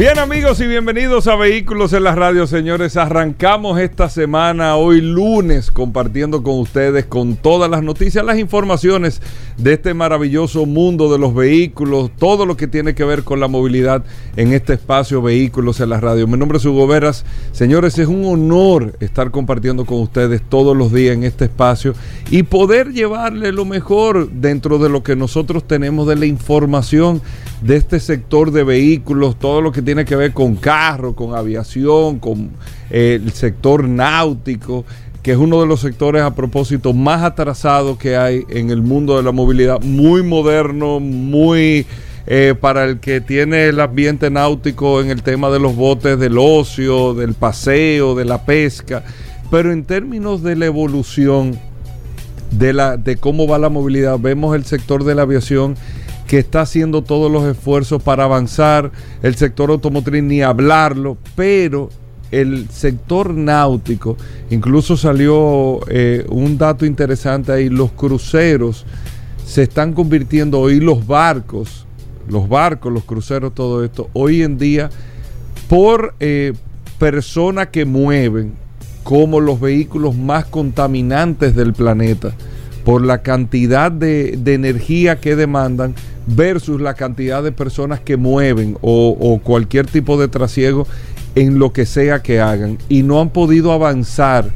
Bien amigos y bienvenidos a Vehículos en la Radio, señores. Arrancamos esta semana, hoy lunes, compartiendo con ustedes con todas las noticias, las informaciones de este maravilloso mundo de los vehículos, todo lo que tiene que ver con la movilidad en este espacio Vehículos en la Radio. Mi nombre es Hugo Veras. Señores, es un honor estar compartiendo con ustedes todos los días en este espacio y poder llevarle lo mejor dentro de lo que nosotros tenemos de la información de este sector de vehículos, todo lo que tiene que ver con carro, con aviación, con eh, el sector náutico, que es uno de los sectores a propósito más atrasados que hay en el mundo de la movilidad, muy moderno, muy eh, para el que tiene el ambiente náutico en el tema de los botes del ocio, del paseo, de la pesca, pero en términos de la evolución de, la, de cómo va la movilidad, vemos el sector de la aviación que está haciendo todos los esfuerzos para avanzar, el sector automotriz ni hablarlo, pero el sector náutico, incluso salió eh, un dato interesante ahí, los cruceros se están convirtiendo hoy los barcos, los barcos, los cruceros, todo esto, hoy en día por eh, personas que mueven como los vehículos más contaminantes del planeta, por la cantidad de, de energía que demandan, versus la cantidad de personas que mueven o, cualquier tipo de trasiego en lo que sea que hagan y no han podido avanzar.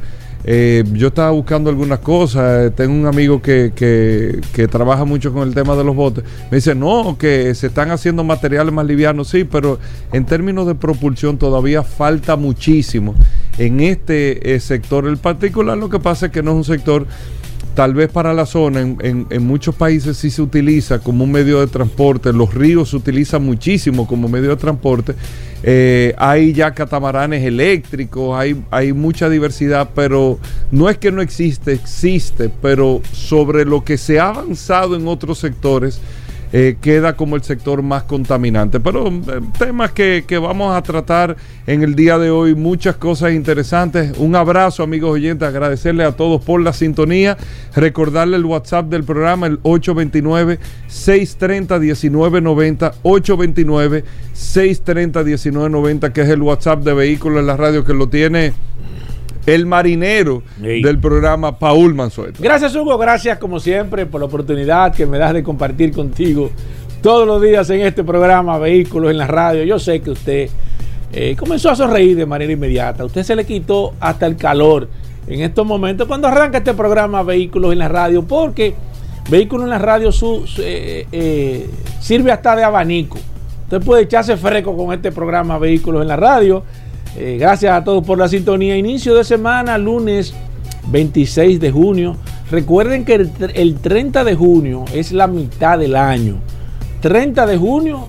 Eh, yo estaba buscando algunas cosas, tengo un amigo que, que, trabaja mucho con el tema de los botes, me dice, no, que se están haciendo materiales más livianos, sí, pero en términos de propulsión todavía falta muchísimo en este eh, sector. El particular lo que pasa es que no es un sector tal vez para la zona, en, muchos países sí se utiliza como un medio de transporte, los ríos se utilizan muchísimo como medio de transporte, eh, hay ya catamaranes eléctricos, hay, hay mucha diversidad, pero no es que no existe, existe, pero sobre lo que se ha avanzado en otros sectores, eh, queda como el sector más contaminante. Pero eh, temas que, vamos a tratar en el día de hoy, muchas cosas interesantes. Un abrazo, amigos oyentes, agradecerle a todos por la sintonía, recordarle el WhatsApp del programa, el 829-630-1990, 829-630-1990, que es el WhatsApp de Vehículos en la Radio que lo tiene el marinero del programa Paul Manzueto. Gracias Hugo, gracias como siempre por la oportunidad que me das de compartir contigo todos los días en este programa Vehículos en la radio. Yo sé que usted eh, comenzó a sonreír de manera inmediata, usted se le quitó hasta el calor en estos momentos cuando arranca este programa Vehículos en la radio, porque Vehículos en la radio eh, eh, sirve hasta de abanico. Usted puede echarse fresco con este programa Vehículos en la radio eh, gracias a todos por la sintonía. Inicio de semana, lunes 26 de junio. Recuerden que el, 30 de junio es la mitad del año. 30 de junio,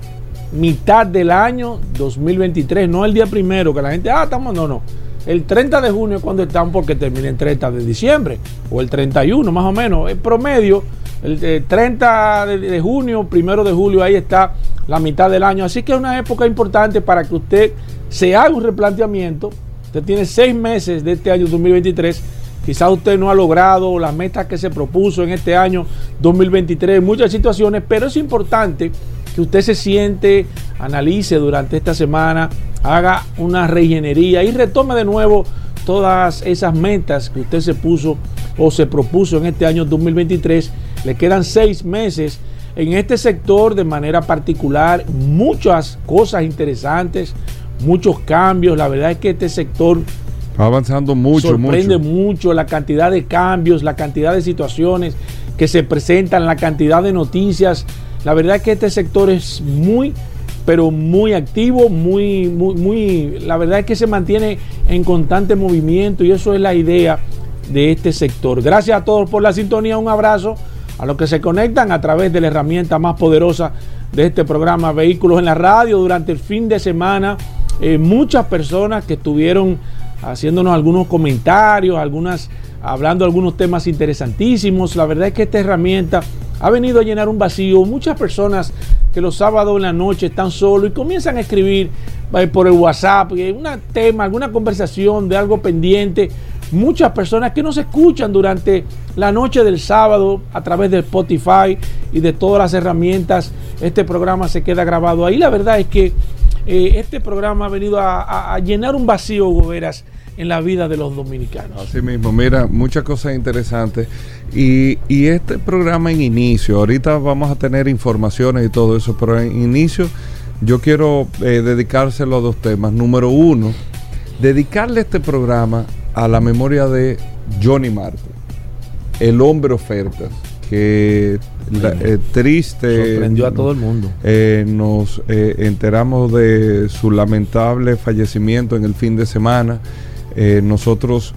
mitad del año 2023, no el día primero, que la gente, ah, estamos, no, no. El 30 de junio es cuando están porque termina el 30 de diciembre o el 31 más o menos. El promedio, el 30 de, de junio, primero de julio, ahí está la mitad del año. Así que es una época importante para que usted se haga un replanteamiento. Usted tiene seis meses de este año 2023. Quizás usted no ha logrado las metas que se propuso en este año 2023, muchas situaciones, pero es importante que usted se siente, analice durante esta semana, haga una reingeniería y retome de nuevo todas esas metas que usted se puso o se propuso en este año 2023. Le quedan seis meses en este sector de manera particular, muchas cosas interesantes, muchos cambios. La verdad es que este sector va avanzando mucho, sorprende mucho. la cantidad de cambios, la cantidad de situaciones que se presentan, la cantidad de noticias. La verdad es que este sector es muy, pero muy activo, muy, muy, muy. La verdad es que se mantiene en constante movimiento y eso es la idea de este sector. Gracias a todos por la sintonía. Un abrazo a los que se conectan a través de la herramienta más poderosa de este programa Vehículos en la Radio durante el fin de semana. Eh, muchas personas que estuvieron haciéndonos algunos comentarios, algunas, hablando algunos temas interesantísimos. La verdad es que esta herramienta ha venido a llenar un vacío. Muchas personas que los sábados en la noche están solos y comienzan a escribir eh, por el WhatsApp, eh, un tema, alguna conversación de algo pendiente. Muchas personas que nos escuchan durante la noche del sábado a través de Spotify y de todas las herramientas. Este programa se queda grabado ahí. La verdad es que eh, este programa ha venido a, llenar un vacío, Goberas, en la vida de los dominicanos. Así mismo, mira, muchas cosas interesantes. Y, este programa en inicio, ahorita vamos a tener informaciones y todo eso, pero en inicio yo quiero eh, dedicárselo a dos temas. Número uno, dedicarle este programa a la memoria de Johnny Marte, el hombre ofertas, que eh, triste. Sorprendió a todo el mundo. Eh, nos enteramos de su lamentable fallecimiento en el fin de semana. nosotros,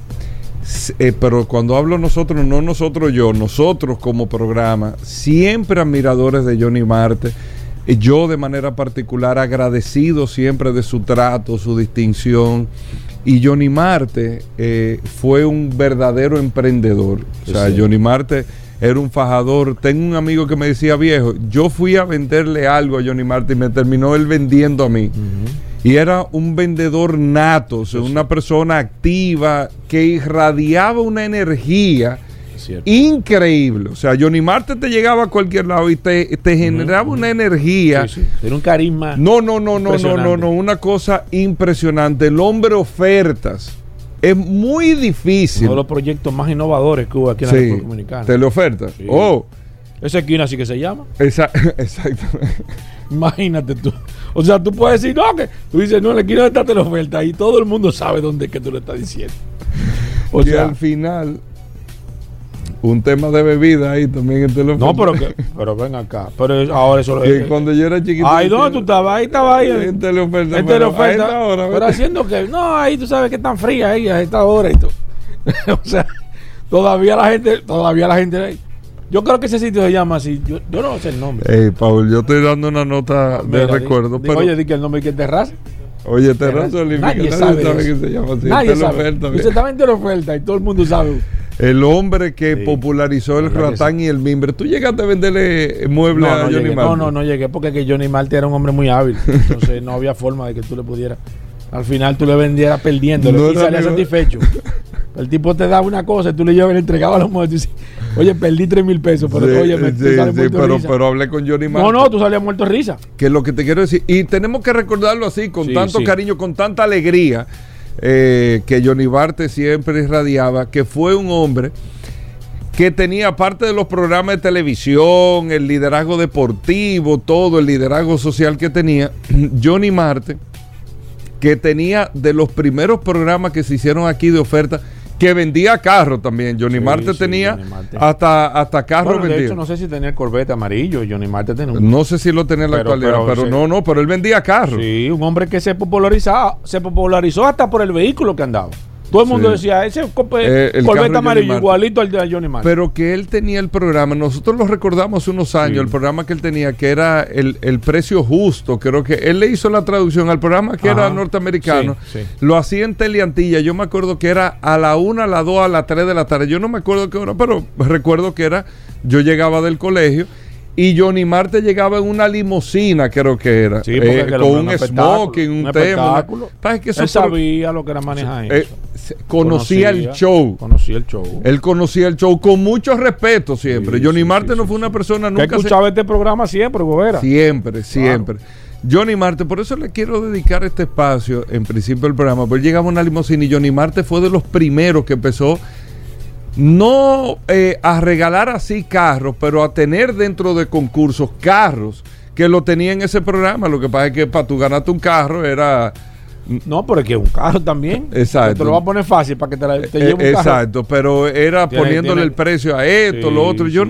pero cuando hablo nosotros, no nosotros yo, nosotros como programa, siempre admiradores de Johnny Marte yo de manera particular agradecido siempre de su trato, su distinción. Y Johnny Marte eh, fue un verdadero emprendedor. O sea, Johnny Marte era un fajador. Tengo un amigo que me decía, viejo, yo fui a venderle algo a Johnny Marte y me terminó él vendiendo a mí. Y era un vendedor nato, o sea, una persona activa que irradiaba una energía increíble. O sea, Johnny Marte te llegaba a cualquier lado y te, generaba una energía. Era un carisma. No, no, no, no, no, no, no, una cosa impresionante. El hombre ofertas. Es muy difícil. Uno de los proyectos más innovadores que hubo aquí en la República Dominicana. Teleoferta. Oh. Esa esquina así que se llama. exactamente. Imagínate tú. O sea, tú puedes decir, no, que tú dices, no, la esquina está teleoferta y todo el mundo sabe dónde es que tú le estás diciendo. O sea, al final un tema de bebida ahí también en teléfono. No, pero que, pero ven acá. Pero ahora eso lo cuando yo era chiquito. Ay, ¿dónde tú estabas? Ahí estaba ahí. En teleoferta. En teleoferta. Hora, pero haciendo que. No, ahí tú sabes que es tan fría ahí a esta hora y todo. o sea, todavía la gente, todavía la gente. Yo creo que ese sitio se llama así. Yo, yo no sé el nombre. Ey, Paul, yo estoy dando una nota de recuerdo. pero... Oye, di que el nombre que es Terraza. Oye, Terraza Olímpica. Nadie, nadie sabe, sabe que se llama así. Nadie sabe. Usted estaba en teleoferta y todo el mundo sabe el hombre que popularizó el ratán y el mimbre. ¿Tú llegaste a venderle muebles a Johnny Marte? No, no, no llegué porque que Johnny Marte era un hombre muy hábil. Entonces no había forma de que tú le pudieras. Al final tú le vendieras perdiendo no y salía satisfecho. El tipo te daba una cosa y tú le llevas y le entregabas los muertos y dices, oye, perdí 3 mil pesos, pero oye, me sí, sí, pero, pero hablé con Johnny Marte. No, no, tú salías muerto de risa. Que es lo que te quiero decir. Y tenemos que recordarlo así, con tanto cariño, con tanta alegría, eh, que Johnny Marte siempre irradiaba, que fue un hombre que tenía parte de los programas de televisión, el liderazgo deportivo, todo el liderazgo social que tenía, Johnny Marte, que tenía de los primeros programas que se hicieron aquí de oferta, que vendía carro también. Johnny Marte tenía hasta hasta carro bueno, De hecho, no sé si tenía el Corvette amarillo. Johnny Marte tenía un... No sé si lo tenía en la actualidad, pero, no, no, pero él vendía carro. Sí, un hombre que se popularizó, se popularizó hasta por el vehículo que andaba. Todo el mundo decía, ese eh, el amarillo igualito al de Johnny Marte. Pero que él tenía el programa, nosotros lo recordamos unos años, el programa que él tenía, que era el, precio justo, creo que él le hizo la traducción al programa que era norteamericano, lo hacía en Teleantilla, yo me acuerdo que era a la una, a la dos, a la tres de la tarde, yo no me acuerdo qué hora, pero recuerdo que era, yo llegaba del colegio y Johnny Marte llegaba en una limusina, creo que era. Eh, con un smoking, un, tema. Que Él sabía lo que era manejar eh, conocía, el show. Conocía el show. Él conocía el show con mucho respeto siempre. Johnny Marte no fue una persona nunca. Que escuchaba este programa siempre, Gobera. Siempre, siempre. Johnny Marte, por eso le quiero dedicar este espacio, en principio del programa, porque llegaba una limusina y Johnny Marte fue de los primeros que empezó no eh, a regalar así carros, pero a tener dentro de concursos carros que lo tenía en ese programa. Lo que pasa es que para tú ganarte un carro era... No, pero es que un carro también. Exacto. Te lo va a poner fácil para que te, la, te lleve un Exacto, pero era poniéndole el precio a esto, lo otro. Yo,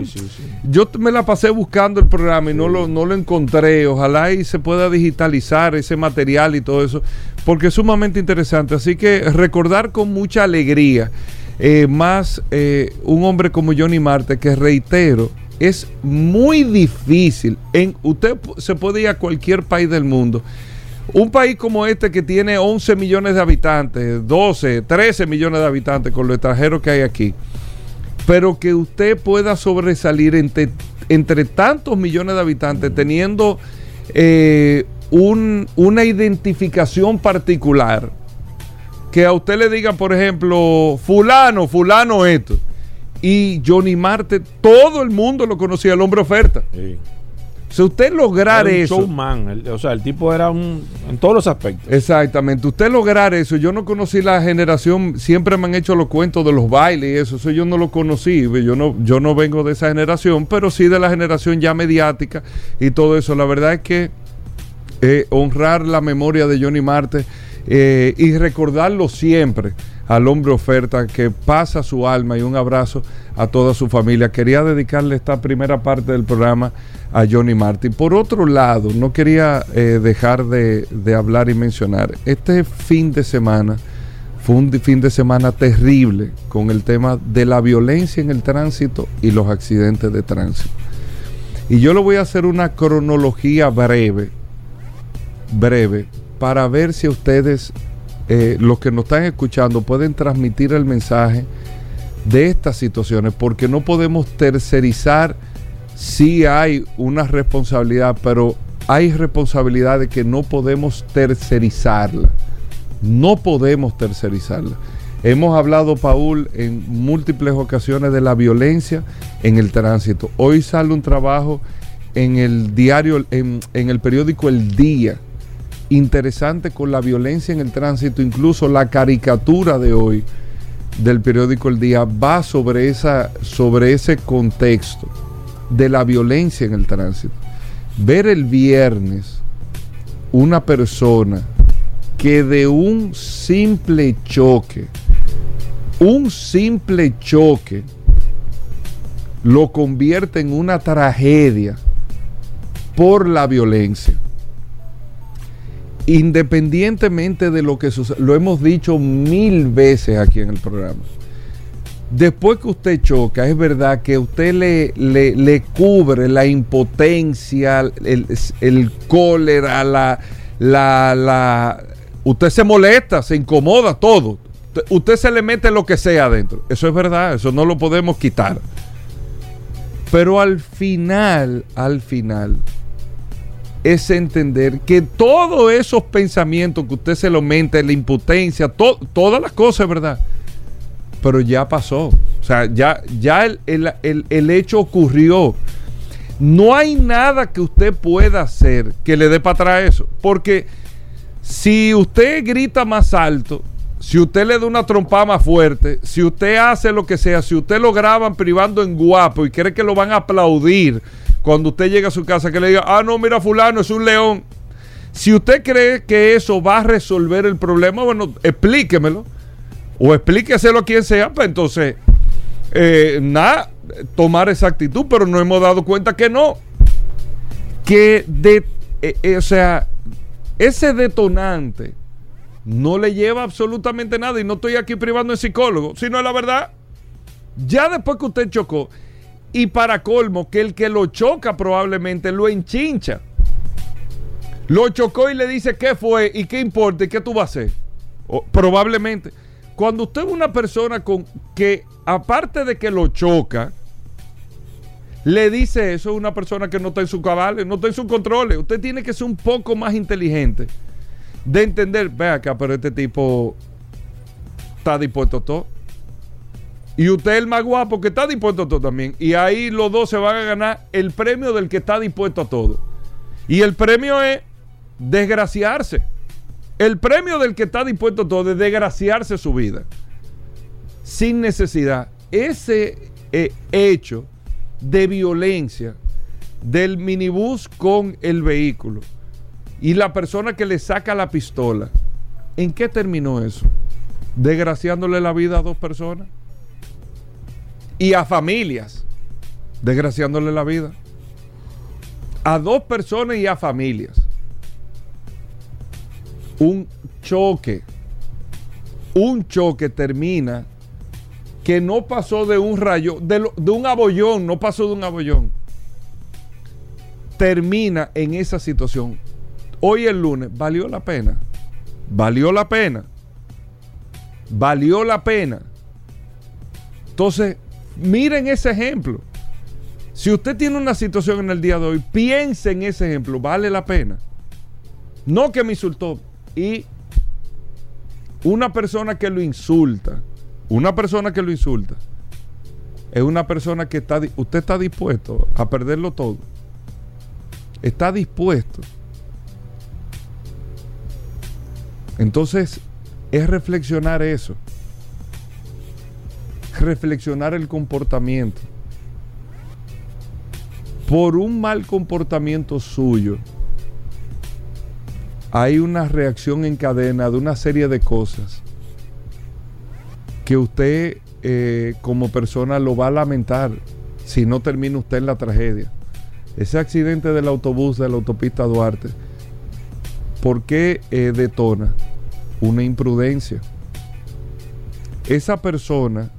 yo me la pasé buscando el programa y no, lo, no lo encontré. Ojalá y se pueda digitalizar ese material y todo eso, porque es sumamente interesante. Así que recordar con mucha alegría eh, más eh, un hombre como Johnny Marte, que reitero, es muy difícil. En, usted se puede ir a cualquier país del mundo. Un país como este que tiene 11 millones de habitantes, 12, 13 millones de habitantes con los extranjeros que hay aquí, pero que usted pueda sobresalir entre, entre tantos millones de habitantes teniendo eh, un- una identificación particular. Que a usted le digan, por ejemplo, fulano, fulano esto. Y Johnny Marte, todo el mundo lo conocía, el hombre oferta. Si usted lograr Era un eso. showman, el- o sea, el tipo era un en todos los aspectos. Exactamente, usted lograr eso, yo no conocí la generación, siempre me han hecho los cuentos de los bailes y eso, eso yo no lo conocí, yo no, yo no vengo de esa generación, pero sí de la generación ya mediática y todo eso. La verdad es que eh, honrar la memoria de Johnny Marte eh, y recordarlo siempre al hombre oferta que pasa su alma y un abrazo a toda su familia. Quería dedicarle esta primera parte del programa a Johnny Martin. Por otro lado, no quería eh, dejar de, de hablar y mencionar, este fin de semana fue un fin de semana terrible con el tema de la violencia en el tránsito y los accidentes de tránsito. Y yo le voy a hacer una cronología breve, breve, para ver si ustedes, eh, los que nos están escuchando, pueden transmitir el mensaje de estas situaciones, porque no podemos tercerizar si hay una responsabilidad, pero hay responsabilidades que no podemos tercerizarla. No podemos tercerizarla. Hemos hablado, Paul, en múltiples ocasiones de la violencia en el tránsito. Hoy sale un trabajo en el diario, en el periódico El Día, interesante con la violencia en el tránsito, incluso la caricatura de hoy del periódico El Día va sobre, esa, sobre ese contexto de la violencia en el tránsito. Ver el viernes una persona que de un simple choque, un simple choque, lo convierte en una tragedia por la violencia. Independientemente de lo que sucede, lo hemos dicho mil veces aquí en el programa. Después que usted choca, es verdad que usted le, le, le cubre la impotencia, el, el cólera, la, la, la, Usted se molesta, se incomoda, todo. Usted se le mete lo que sea adentro. Eso es verdad, eso no lo podemos quitar. Pero al final, al final, es entender que todos esos pensamientos que usted se lo mente, la impotencia, to, todas las cosas, ¿verdad? Pero ya pasó. O sea, ya, ya el hecho ocurrió. No hay nada que usted pueda hacer que le dé para atrás eso. Porque si usted grita más alto, si usted le da una trompada más fuerte, si usted hace lo que sea, si usted lo graban privando en guapo y cree que lo van a aplaudir cuando usted llega a su casa, que le diga, ah, no, mira, fulano, es un león. Si usted cree que eso va a resolver el problema, bueno, explíquemelo. O explíqueselo a quien sea, pues entonces, eh, nada, tomar esa actitud, pero no hemos dado cuenta que no. Que de, eh, eh, o sea, ese detonante no le lleva absolutamente nada y no estoy aquí privando en psicólogo, sino la verdad. Ya después que usted chocó, y para colmo, que el que lo choca probablemente lo enchincha. Lo chocó y le dice qué fue y qué importa y qué tú vas a hacer. Probablemente. Cuando usted es una persona con que, aparte de que lo choca, le dice eso, es una persona que no está en su cabal, no está en su control. Usted tiene que ser un poco más inteligente de entender, ve acá, pero este tipo está dispuesto a todo. Y usted es el más guapo que está dispuesto a todo también. Y ahí los dos se van a ganar el premio del que está dispuesto a todo. Y el premio es desgraciarse. El premio del que está dispuesto a todo es desgraciarse su vida. Sin necesidad. Ese eh, hecho de violencia del minibús con el vehículo y la persona que le saca la pistola, ¿en qué terminó eso? Desgraciándole la vida a dos personas y a familias, desgraciándole la vida. A dos personas y a familias. Un choque, un choque termina que no pasó de un rayo, de, un abollón, no pasó de un abollón. Termina en esa situación. hoy el lunes, valió la pena. Valió la pena. Valió la pena. Entonces, miren ese ejemplo. Si usted tiene una situación en el día de hoy, piense en ese ejemplo, vale la pena. No que me insultó. Y una persona que lo insulta, una persona que lo insulta, es una persona que está, usted está dispuesto a perderlo todo. Está dispuesto. Entonces, es reflexionar eso. Reflexionar el comportamiento. Por un mal comportamiento suyo, hay una reacción en cadena de una serie de cosas que usted eh, como persona lo va a lamentar si no termina usted en la tragedia. Ese accidente del autobús de la autopista Duarte, ¿por qué eh, detona? Una imprudencia. Esa persona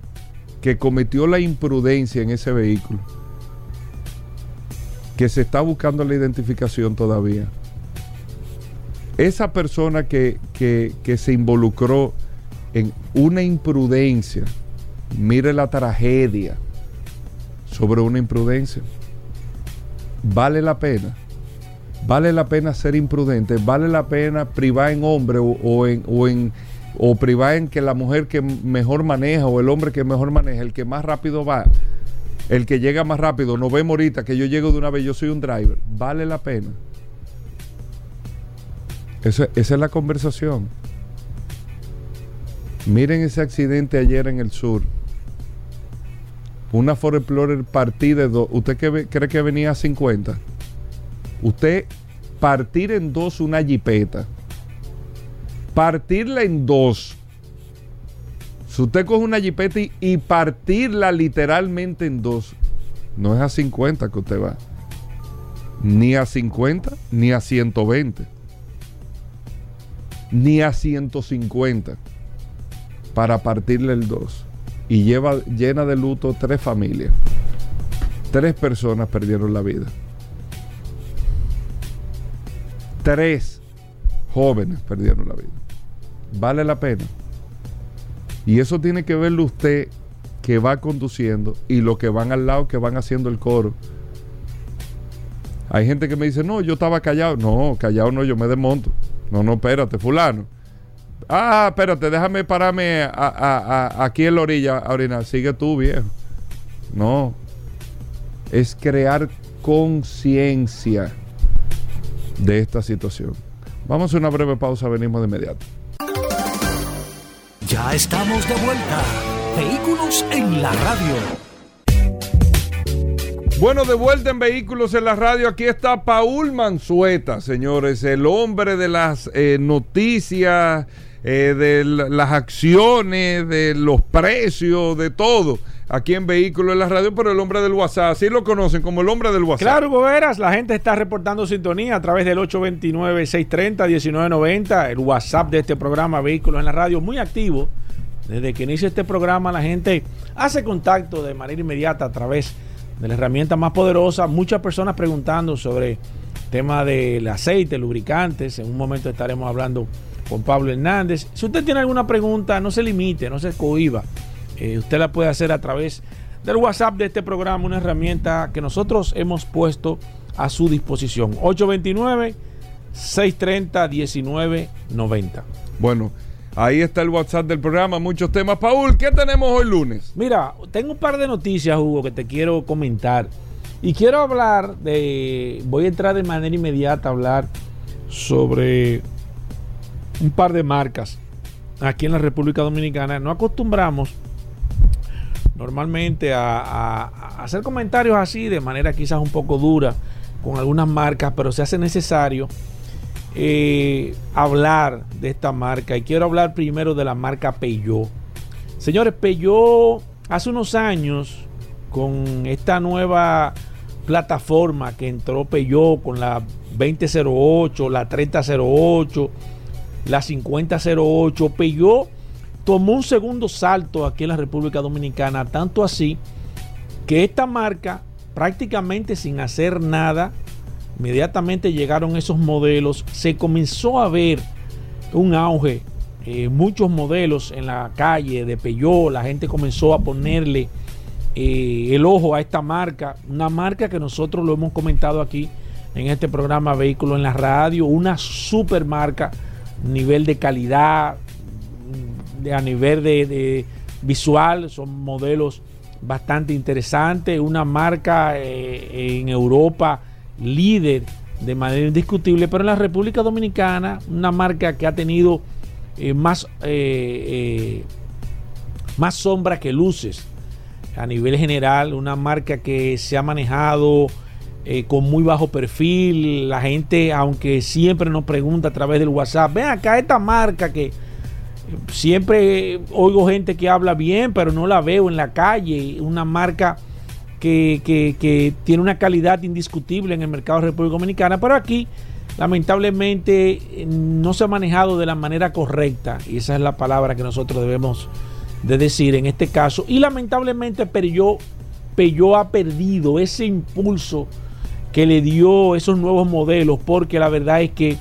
que cometió la imprudencia en ese vehículo, que se está buscando la identificación todavía, esa persona que, se involucró en una imprudencia, mire la tragedia sobre una imprudencia. Vale la pena. Vale la pena ser imprudente. Vale la pena privar en hombre o, en, o, en, o privar en que la mujer que mejor maneja o el hombre que mejor maneja, el que más rápido va, el que llega más rápido. No vemos ahorita que yo llego de una vez, yo soy un driver. Vale la pena. esa es la conversación. Miren ese accidente ayer en el sur. Una Ford Explorer partida de dos. ¿Usted cree que venía a 50? Usted partir en dos una jipeta. Partirla en dos. Si usted coge una jipeta y, partirla literalmente en dos, no es a 50 que usted va. Ni a 50, ni a 120. Ni a 150 para partirle el 2 y lleva llena de luto tres familias. Tres personas perdieron la vida. Tres jóvenes perdieron la vida. Vale la pena. Y eso tiene que verlo usted que va conduciendo y los que van al lado que van haciendo el coro. Hay gente que me dice, no, yo estaba callado. No, callado no, yo me desmonto. No, no, espérate, fulano. Ah, espérate, déjame pararme aquí en la orilla a Sigue tú, viejo. No. Es crear conciencia de esta situación. Vamos a una breve pausa, venimos de inmediato. Ya estamos de vuelta. Vehículos en la radio. Bueno, de vuelta en Vehículos en la Radio, aquí está Paul Manzueta, señores, el hombre de las eh, noticias eh, de las acciones, de los precios, de todo. Aquí en Vehículos en la Radio, pero el hombre del WhatsApp, así lo conocen como el hombre del WhatsApp. Claro, Goberas, la gente está reportando sintonía a través del 829-630-1990, el WhatsApp de este programa Vehículos en la Radio, muy activo. Desde que inicia este programa, la gente hace contacto de manera inmediata a través de la herramienta más poderosa. Muchas personas preguntando sobre tema del aceite, lubricantes. En un momento estaremos hablando con Pablo Hernández. Si usted tiene alguna pregunta, no se limite, no se cohiba. Eh, usted la puede hacer a través del WhatsApp de este programa, una herramienta que nosotros hemos puesto a su disposición. 829-630-1990. Bueno, ahí está el WhatsApp del programa, muchos temas. Paul, ¿qué tenemos hoy lunes? Mira, tengo un par de noticias, Hugo, que te quiero comentar. Y quiero hablar de, voy a entrar de manera inmediata a hablar sobre un par de marcas aquí en la República Dominicana. No acostumbramos normalmente a, hacer comentarios así de manera quizás un poco dura con algunas marcas, pero se hace necesario eh, hablar de esta marca. Y quiero hablar primero de la marca Peugeot. Señores, Peugeot hace unos años con esta nueva plataforma que entró Peugeot con la 2008, la 3008 la 5008. Peugeot tomó un segundo salto aquí en la República Dominicana, tanto así que esta marca prácticamente sin hacer nada inmediatamente llegaron esos modelos, se comenzó a ver un auge, eh, muchos modelos en la calle de Peugeot, la gente comenzó a ponerle eh, el ojo a esta marca, una marca que nosotros lo hemos comentado aquí en este programa Vehículo en la Radio, una super marca, nivel de calidad, a nivel de, visual, son modelos bastante interesantes, una marca eh, en Europa líder de manera indiscutible, pero en la República Dominicana, una marca que ha tenido eh, más, eh, más sombra que luces a nivel general, una marca que se ha manejado con muy bajo perfil, la gente, aunque siempre nos pregunta a través del WhatsApp, ven acá esta marca que siempre oigo gente que habla bien, pero no la veo en la calle. Una marca que, tiene una calidad indiscutible en el mercado de República Dominicana, pero aquí lamentablemente no se ha manejado de la manera correcta. Y esa es la palabra que nosotros debemos de decir en este caso. Y lamentablemente Peugeot, Peugeot ha perdido ese impulso que le dio esos nuevos modelos, porque la verdad es que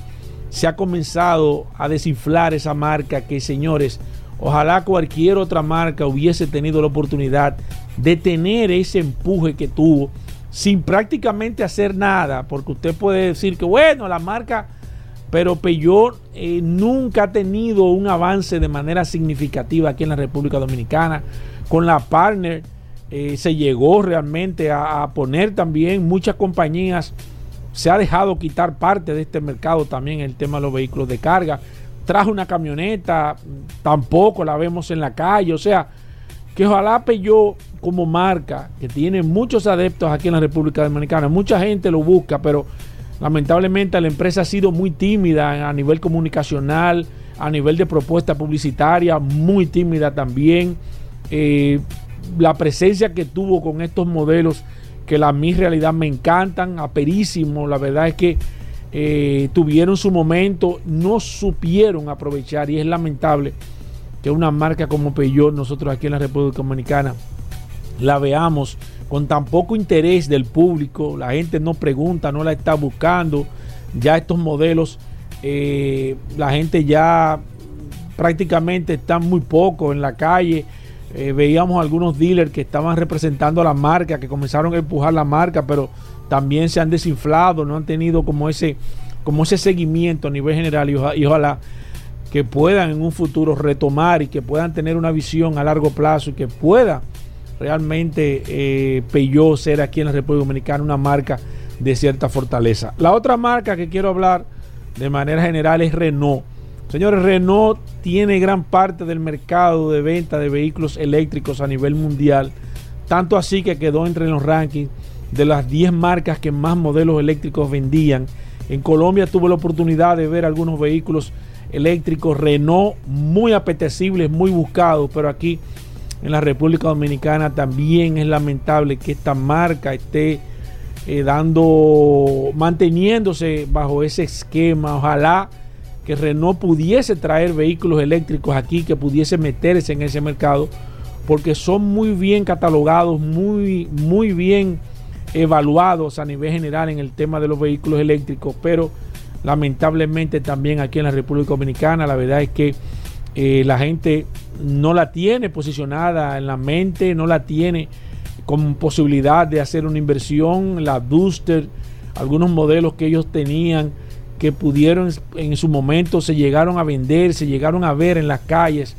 se ha comenzado a desinflar esa marca que, señores, ojalá cualquier otra marca hubiese tenido la oportunidad de tener ese empuje que tuvo sin prácticamente hacer nada, porque usted puede decir que, bueno, la marca, pero Peugeot eh, nunca ha tenido un avance de manera significativa aquí en la República Dominicana. Con la partner eh, se llegó realmente a, a poner también muchas compañías se ha dejado quitar parte de este mercado también el tema de los vehículos de carga. Trajo una camioneta, tampoco la vemos en la calle. O sea, que ojalá Peugeot como marca, que tiene muchos adeptos aquí en la República Dominicana, mucha gente lo busca, pero lamentablemente la empresa ha sido muy tímida a nivel comunicacional, a nivel de propuesta publicitaria, muy tímida también. Eh, la presencia que tuvo con estos modelos que la mi realidad me encantan, aperísimo. La verdad es que eh, tuvieron su momento, no supieron aprovechar y es lamentable que una marca como Peugeot, nosotros aquí en la República Dominicana, la veamos con tan poco interés del público, la gente no pregunta, no la está buscando, ya estos modelos, eh, la gente ya prácticamente están muy poco en la calle, eh, veíamos algunos dealers que estaban representando a la marca, que comenzaron a empujar la marca, pero también se han desinflado, no han tenido como ese, como ese seguimiento a nivel general y, ojalá que puedan en un futuro retomar y que puedan tener una visión a largo plazo y que pueda realmente eh, ser aquí en la República Dominicana una marca de cierta fortaleza. La otra marca que quiero hablar de manera general es Renault. Señores, Renault tiene gran parte del mercado de venta de vehículos eléctricos a nivel mundial, tanto así que quedó entre los rankings de las 10 marcas que más modelos eléctricos vendían. En Colombia tuve la oportunidad de ver algunos vehículos eléctricos Renault muy apetecibles, muy buscados, pero aquí en la República Dominicana también es lamentable que esta marca esté eh, dando, manteniéndose bajo ese esquema. Ojalá que Renault pudiese traer vehículos eléctricos aquí, que pudiese meterse en ese mercado, porque son muy bien catalogados, muy, muy bien evaluados a nivel general en el tema de los vehículos eléctricos, pero lamentablemente también aquí en la República Dominicana la verdad es que eh, la gente no la tiene posicionada en la mente, no la tiene con posibilidad de hacer una inversión, la Duster, algunos modelos que ellos tenían que pudieron en su momento se llegaron a vender, se llegaron a ver en las calles,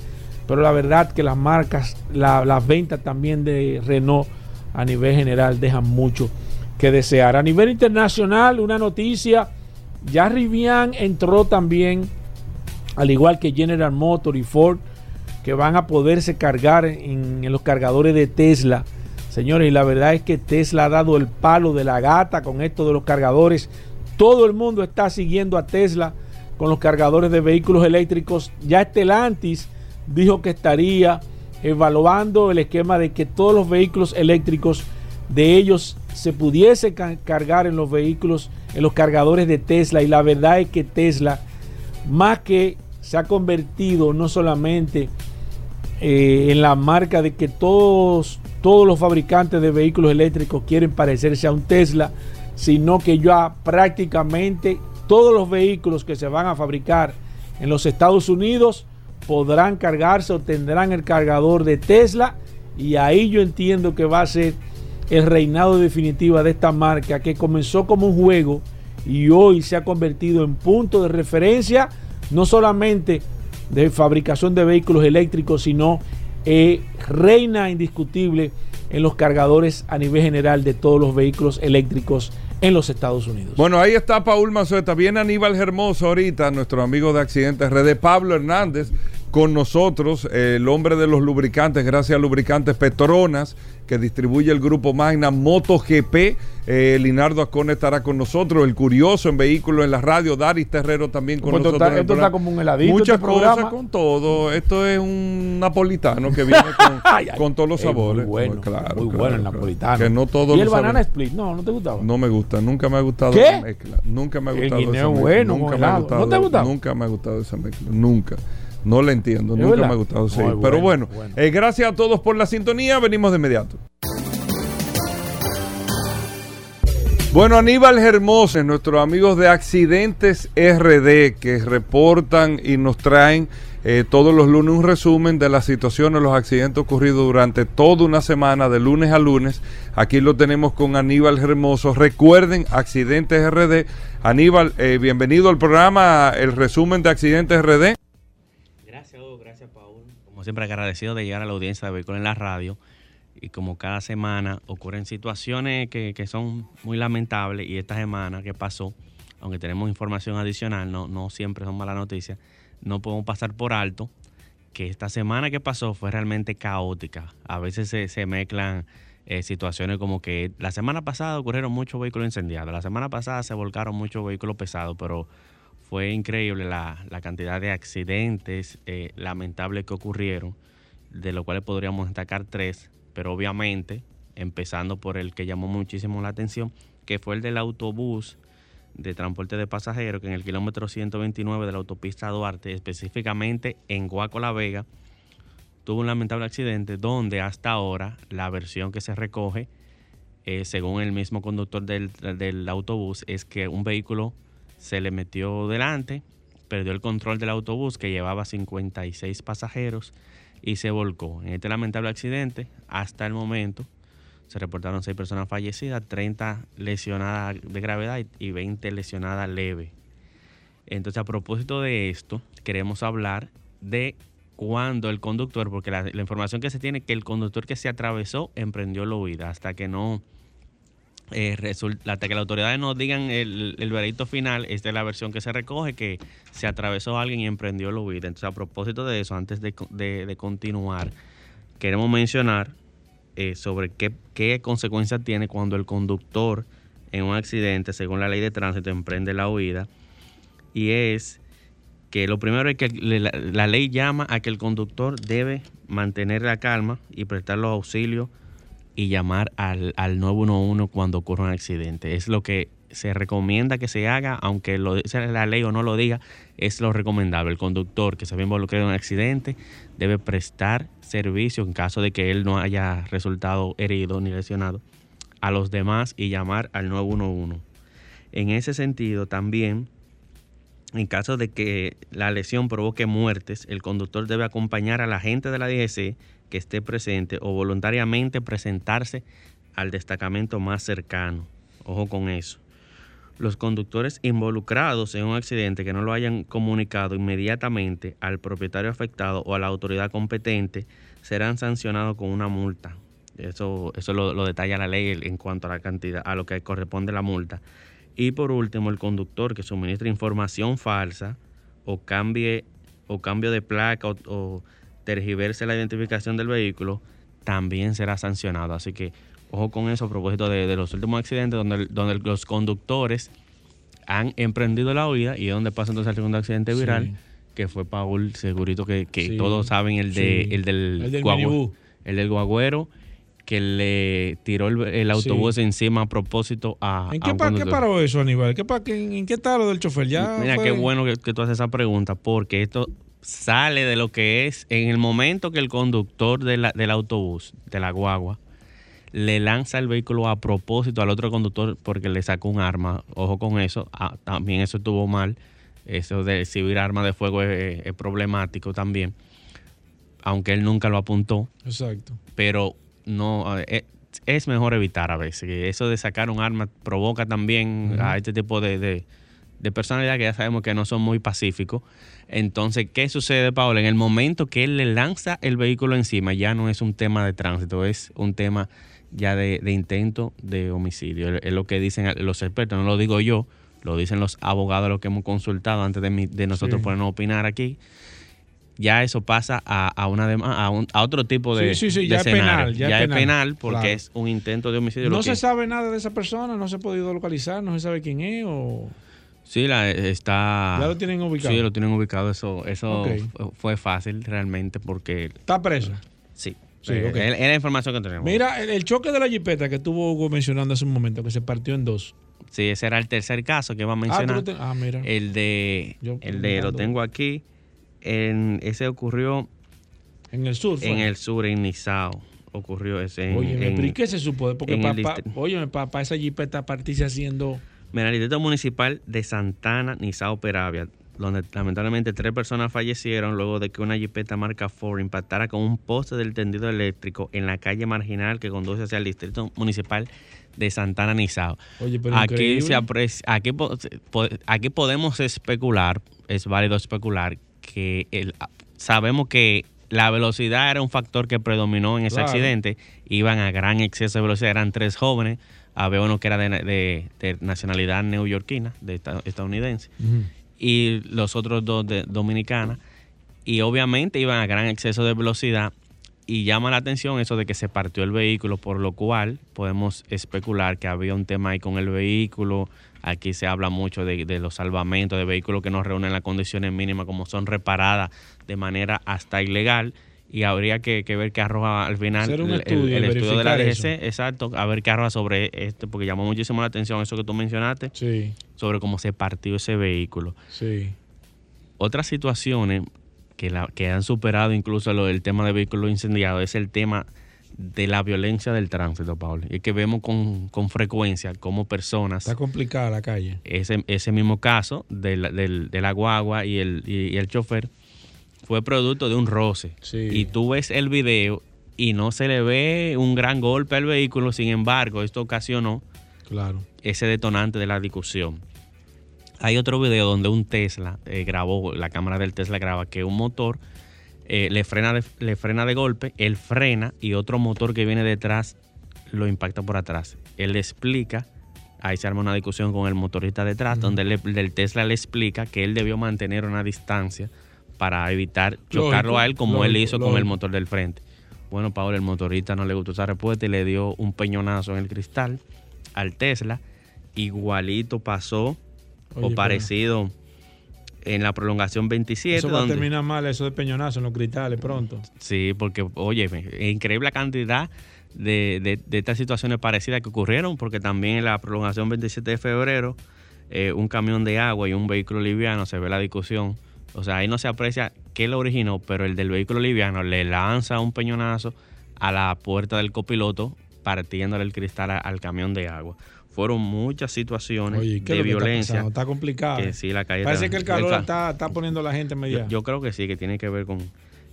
pero la verdad que las marcas, las ventas también de Renault a nivel general dejan mucho que desear. A nivel internacional, una noticia, ya Rivian entró también, al igual que General Motors y Ford, que van a poderse cargar en, en los cargadores de Tesla. Señores, y la verdad es que Tesla ha dado el palo de la gata con esto de los cargadores todo el mundo está siguiendo a Tesla con los cargadores de vehículos eléctricos. Ya Stellantis dijo que estaría evaluando el esquema de que todos los vehículos eléctricos de ellos se pudiese cargar en los vehículos, en los cargadores de Tesla. Y la verdad es que Tesla, más que se ha convertido no solamente eh, en la marca de que todos, todos los fabricantes de vehículos eléctricos quieren parecerse a un Tesla, sino que ya prácticamente todos los vehículos que se van a fabricar en los Estados Unidos podrán cargarse o tendrán el cargador de Tesla. Y ahí yo entiendo que va a ser el reinado definitivo de esta marca que comenzó como un juego y hoy se ha convertido en punto de referencia no solamente de fabricación de vehículos eléctricos, sino eh, reina indiscutible en los cargadores a nivel general de todos los vehículos eléctricos en los Estados Unidos. Bueno, ahí está Paul Mazueta. Viene Aníbal Hermoso ahorita, nuestro amigo de Accidentes RD, Pablo Hernández, con nosotros, el hombre de los lubricantes, gracias a Lubricantes Petronas, que distribuye el grupo Magna MotoGP. Eh, Linardo Acone estará con nosotros, el curioso en vehículos en la radio, Daris Terrero también con Pues nosotros. está- esto está como un heladito, Muchas este cosas con todo. Esto es un napolitano que viene con, Ay, ay. con todos los Es muy sabores. bueno, Claro, muy claro, bueno el napolitano. Que no todos ¿Y el saben. banana split? No, ¿no te gustaba? No me gusta, nunca me ha gustado ¿Qué? esa mezcla. Nunca me ha gustado esa mezcla. nunca me ha gustado. ¿No te ha gustado? Nunca me ha gustado esa mezcla. Nunca. No la entiendo. ¿Es Nunca verdad? me ha gustado. Sí. Pero bueno. eh, gracias a todos por la sintonía. Venimos de inmediato. Bueno, Aníbal Hermoso, nuestros amigos de Accidentes RD, que reportan y nos traen eh, todos los lunes un resumen de las situaciones, los accidentes ocurridos durante toda una semana, de lunes a lunes. Aquí lo tenemos con Aníbal Hermoso. Recuerden, Accidentes RD. Aníbal, eh, bienvenido al programa, el resumen de Accidentes RD. Como siempre, agradecido de llegar a la audiencia de Vehículos en la Radio. Y como cada semana ocurren situaciones que, son muy lamentables, y esta semana que pasó, aunque tenemos información adicional, no, siempre son malas noticias, no podemos pasar por alto que esta semana que pasó fue realmente caótica. A veces se, se mezclan eh, situaciones como que la semana pasada ocurrieron muchos vehículos incendiados, la semana pasada se volcaron muchos vehículos pesados, pero fue increíble la, la cantidad de accidentes eh, lamentables que ocurrieron, de los cuales podríamos destacar tres, pero obviamente empezando por el que llamó muchísimo la atención, que fue el del autobús de transporte de pasajeros, que en el kilómetro 129 de la autopista Duarte, específicamente en Guaco La Vega, tuvo un lamentable accidente donde hasta ahora la versión que se recoge, eh, según el mismo conductor del, del autobús, es que un vehículo se le metió delante, perdió el control del autobús que llevaba 56 pasajeros y se volcó. En este lamentable accidente, hasta el momento, se reportaron 6 personas fallecidas, 30 lesionadas de gravedad y- y 20 lesionadas leve. Entonces, a propósito de esto, queremos hablar de cuando el conductor, porque la, la información que se tiene es que el conductor que se atravesó emprendió la huida hasta que no eh, resulta, hasta que las autoridades nos digan el, el veredicto final, esta es la versión que se recoge, que se atravesó alguien y emprendió la huida. Entonces, a propósito de eso, antes de, de- de continuar, queremos mencionar eh, sobre qué, qué consecuencias tiene cuando el conductor en un accidente, según la ley de tránsito, emprende la huida. Y es que lo primero es que la ley llama a que el conductor debe mantener la calma y prestar los auxilios y llamar al, al 911 cuando ocurra un accidente. Es lo que se recomienda que se haga, aunque lo dice la ley o no lo diga, es lo recomendable. El conductor que se ve involucrado en un accidente debe prestar servicio en caso de que él no haya resultado herido ni lesionado a los demás y llamar al 911. En ese sentido, también, en caso de que la lesión provoque muertes, el conductor debe acompañar al agente de la DGC que esté presente o voluntariamente presentarse al destacamento más cercano. Ojo con eso. Los conductores involucrados en un accidente que no lo hayan comunicado inmediatamente al propietario afectado o a la autoridad competente serán sancionados con una multa. Eso, eso lo, detalla la ley en cuanto a la cantidad, a lo que corresponde la multa. Y por último, el conductor que suministre información falsa o cambie o cambio de placa o tergiverse la identificación del vehículo también será sancionado. Así que ojo con eso a propósito de, de los últimos accidentes donde, donde los conductores han emprendido la huida y donde pasa entonces el segundo accidente viral, Sí. que fue Paul Segurito, que, que Sí. todos saben el, de, Sí. el del, El del minibús. el del guagüero que le tiró el, el autobús encima a propósito a, ¿En a qué, un pa- qué paró eso, Aníbal? ¿Qué pa- qué- ¿En qué está lo del chofer? Ya Mira, fue- qué bueno que, que tú haces esa pregunta, porque esto sale de lo que es en el momento que el conductor de la- del autobús, de la guagua, le lanza el vehículo a propósito al otro conductor porque le sacó un arma. Ojo con eso, ah, también eso estuvo mal. Eso de exhibir arma de fuego es, es problemático también, aunque él nunca lo apuntó. Exacto. Pero no, eh, es mejor evitar a veces. Eso de sacar un arma provoca también a este tipo de, de, de personalidad que ya sabemos que no son muy pacíficos. Entonces, ¿qué sucede, Paola? En el momento que él le lanza el vehículo encima, ya no es un tema de tránsito, es un tema ya de, de intento de homicidio. Es lo que dicen los expertos, no lo digo yo, lo dicen los abogados, los que hemos consultado antes de, mi- de nosotros Sí. ponernos a opinar aquí. Ya eso pasa a, a una dema- a, un- a otro tipo de, Sí, sí, sí, de ya es penal, ya es es penal. penal porque Claro. es un intento de homicidio. No que- se sabe nada de esa persona, no se ha podido localizar, no se sabe quién es o Sí, la, está. ya lo tienen ubicado. Sí, lo tienen ubicado. Eso, eso fue fácil realmente porque. Está preso. Sí. Sí, Eh, ok. es- es la información que tenemos. Mira, el, el choque de la jipeta que estuvo Hugo mencionando hace un momento, que se partió en dos. Sí, ese era el tercer caso que iba a Ah, mencionar. ah, mira. el de. Yo el de. Lo tengo aquí. En, ese ocurrió en el sur. fue. en el sur, en Nizao. Ocurrió ese. En, Oye, en- ¿y qué se supo? Porque papá, oye, papá, esa jipeta partirse haciendo. Mira, el distrito municipal de Santana, Nizao, Peravia, donde lamentablemente tres personas fallecieron luego de que una jipeta marca Ford impactara con un poste del tendido eléctrico en la calle marginal que conduce hacia el distrito municipal de Santana, Nizao. Oye, pero Aquí, increíble. se aprecia- aquí, po- po- aquí podemos especular, es válido especular, que el- sabemos que la velocidad era un factor que predominó en ese Claro. accidente. Iban a gran exceso de velocidad, eran tres jóvenes. Había uno que era de, de- de nacionalidad neoyorquina, de esta- estadounidense, y los otros dos de dominicana. Y obviamente iban a gran exceso de velocidad. Y llama la atención eso de que se partió el vehículo, por lo cual podemos especular que había un tema ahí con el vehículo. Aquí se habla mucho de, de los salvamentos de vehículos que no reúnen las condiciones mínimas, como son reparadas de manera hasta ilegal. Y habría que, que ver qué arroja al final el, estudio, el estudio de la DGC, exacto, a ver qué arroja sobre esto, porque llamó muchísimo la atención eso que tú mencionaste, Sí, sobre cómo se partió ese vehículo sí. otras situaciones que, la, que han superado incluso lo del tema de vehículos incendiados es el tema de la violencia del tránsito, Pablo. Y es que vemos con, con frecuencia cómo personas, Está complicada la calle. ese, ese mismo caso de la, del- de la guagua y el, y, y el chofer, fue producto de un roce. Sí. Y tú ves el video y no se le ve un gran golpe al vehículo, sin embargo, esto ocasionó Claro. ese detonante de la discusión. Hay otro video donde un Tesla eh, grabó, la cámara del Tesla graba que un motor eh, le, frena de, le frena de golpe, él frena y otro motor que viene detrás lo impacta por atrás. Él le explica, ahí se arma una discusión con el motorista detrás, donde el Tesla le explica que él debió mantener una distancia para evitar chocarlo a él como él lógico, hizo con el motor del frente. Bueno, Paolo, el motorista no le gustó esa respuesta y le dio un peñonazo en el cristal al Tesla. Igualito pasó Oye, o parecido en la prolongación 27. Eso va a donde- terminar mal, eso de peñonazo en los cristales pronto. Sí, porque, oye, increíble la cantidad de, de- de estas situaciones parecidas que ocurrieron, porque también en la prolongación 27 de febrero, eh, un camión de agua y un vehículo liviano, se ve la discusión. O sea, ahí no se aprecia qué lo originó, pero el del vehículo liviano le lanza un peñonazo a la puerta del copiloto, partiéndole el cristal al camión de agua. Fueron muchas situaciones Oye, ¿qué es de está violencia. pasando? Está complicado. que sí, la calle Parece está- que el calor ca- está, está poniendo a la gente media. yo, yo creo que sí, que tiene que ver con,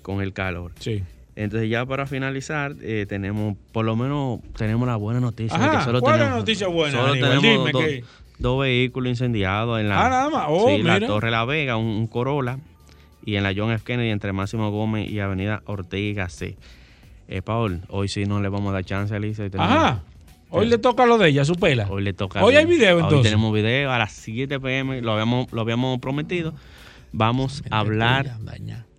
con el calor. Sí. Entonces ya para finalizar, eh, tenemos, por lo menos tenemos la buena noticia. de Ajá, que solo ¿cuál es la tenemos, noticia buena, Solo Aníbal? tenemos Dime dos, que- dos vehículos incendiados en la, Ah, nada más. Oh, sí, la. Torre La Vega, un, un Corolla, y en la John F. Kennedy entre Máximo Gómez y Avenida Ortega C. Eh, Paul, hoy sí no le vamos a dar chance a Lisa. y Ajá. Hoy le toca lo de ella, su pela. Hoy le toca. Hoy hay video, Hoy entonces. tenemos video a las 7 pm, lo habíamos, lo habíamos prometido. Vamos a hablar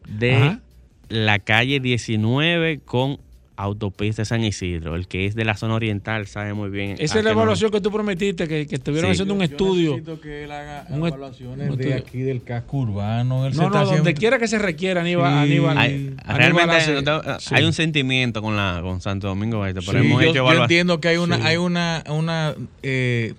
de Ajá. la calle 19 con autopista San Isidro. El que es de la zona oriental sabe muy bien. Esa es la evaluación que tú prometiste, que, que estuvieron Sí. haciendo un Yo estudio. necesito que él haga Un est- evaluaciones un de estudio. aquí del casco urbano. Él se No, está no, donde haciendo- quiera que se requiera, Aníbal. Sí. Aníbal, Hay- Aníbal realmente hace- hay, no- sí. hay un sentimiento con la con Santo Domingo Este, pero Sí, hemos yo, hecho yo entiendo que hay una, Sí. hay una, una eh,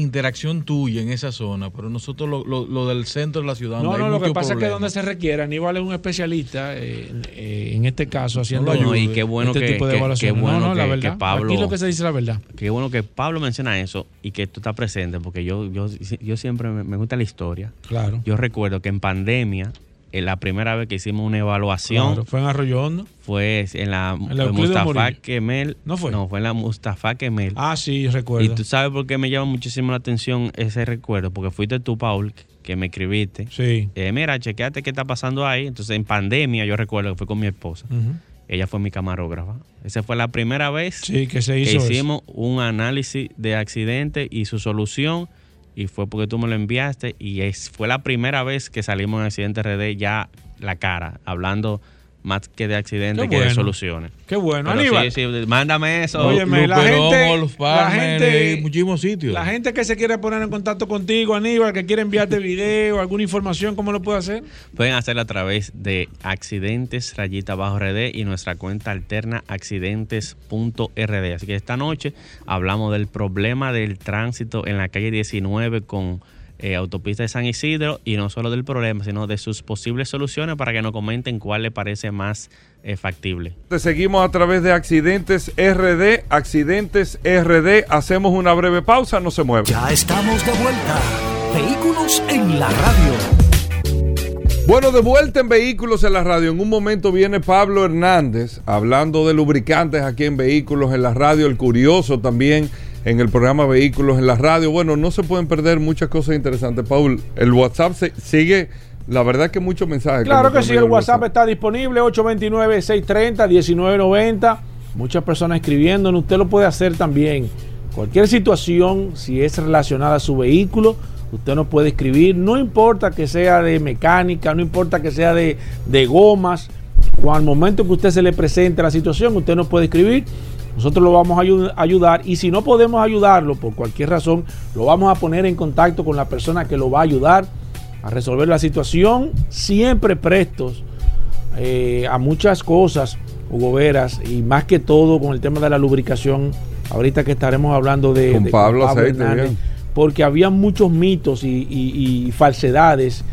interacción tuya en esa zona, pero nosotros lo, lo- lo del centro de la ciudad. No, no, hay lo que pasa es que donde se requiere, Aníbal es un especialista eh, en, eh, en este caso haciendo No, y qué bueno este que- tipo de que- qué bueno no, no, la que- verdad. que Pablo- Aquí lo que se dice la verdad. Qué bueno que Pablo menciona eso y que tú estás presente, porque yo, yo, yo siempre me, me gusta la historia. Claro. Yo recuerdo que en pandemia, la primera vez que hicimos una evaluación, Claro, fue en Arroyo Hondo. fue en la, En Mustafa. Kemel. ¿No fue? No, fue en la Mustafa Kemel. Ah, sí, recuerdo. y tú sabes por qué me llama muchísimo la atención ese recuerdo, porque fuiste tú, Paul, que me escribiste. Sí. Eh, mira, chequeate qué está pasando ahí. Entonces, en pandemia, yo recuerdo que fue con mi esposa. Ella fue mi camarógrafa. Esa fue la primera vez Sí, que se que hizo eso. hicimos un análisis de accidente y su solución. Y fue porque tú me lo enviaste. Y es, fue la primera vez que salimos en Accidente RD ya la cara, hablando más que de accidente Qué que de soluciones. Qué bueno, Pero Aníbal. sí, sí, mándame eso. Óyeme, la gente, Wolf la gente, muchísimos sitios. la gente que se quiere poner en contacto contigo, Aníbal, que quiere enviarte video, alguna información, ¿cómo lo puede hacer? Pueden hacerlo a través de accidentes rayita bajo RD y nuestra cuenta alterna accidentes.rd. Así que esta noche hablamos del problema del tránsito en la calle 19 con eh, autopista de San Isidro y no solo del problema, sino de sus posibles soluciones para que nos comenten cuál le parece más eh, factible. Te seguimos a través de Accidentes RD, Accidentes RD. Hacemos una breve pausa, no se mueve. Ya estamos de vuelta. Vehículos en la radio. Bueno, de vuelta en Vehículos en la Radio. En un momento viene Pablo Hernández hablando de lubricantes aquí en Vehículos en la Radio. El curioso también en el programa Vehículos en la Radio. Bueno, no se pueden perder muchas cosas interesantes. Paul, el WhatsApp se- sigue, la verdad que muchos mensajes. Claro que sí, el WhatsApp está disponible, 829-630-1990. Muchas personas escribiéndonos, usted lo puede hacer también. Cualquier situación, si es relacionada a su vehículo, usted nos puede escribir. No importa que sea de mecánica, no importa que sea de, de gomas. O al momento que usted se le presente la situación, usted nos puede escribir. Nosotros lo vamos a ayu- ayudar y si no podemos ayudarlo por cualquier razón, lo vamos a poner en contacto con la persona que lo va a ayudar a resolver la situación, siempre prestos eh, a muchas cosas, Hugo Veras, y más que todo con el tema de la lubricación, ahorita que estaremos hablando de, Con de- Pablo Aceite, bien. porque había muchos mitos y, y- y falsedades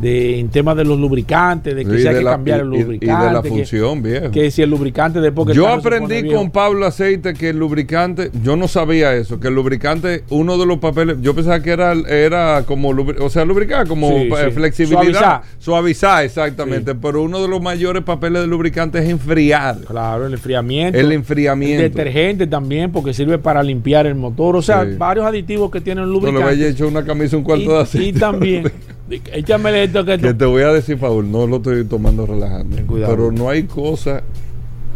de, en temas de los lubricantes, de que Sí, se hay de que la- cambiar el y- y- de lubricante. la que- función, viejo. Que, si el lubricante después que el Yo aprendí con Pablo Aceite que el lubricante, yo no sabía eso, que el lubricante, uno de los papeles, yo pensaba que era, era como, o sea, lubricar, como Sí, eh, sí. flexibilidad. Suavizar. exactamente. Pero uno de los mayores papeles de lubricante es enfriar. Claro, el enfriamiento. El enfriamiento. El detergente también, porque sirve para limpiar el motor. O sea, varios aditivos que tienen el No le lubricante. vaya hecho una camisa un cuarto de aceite. y también, échame esto que Que te voy a decir, Paul, no lo estoy tomando relajando. Pero no hay cosa.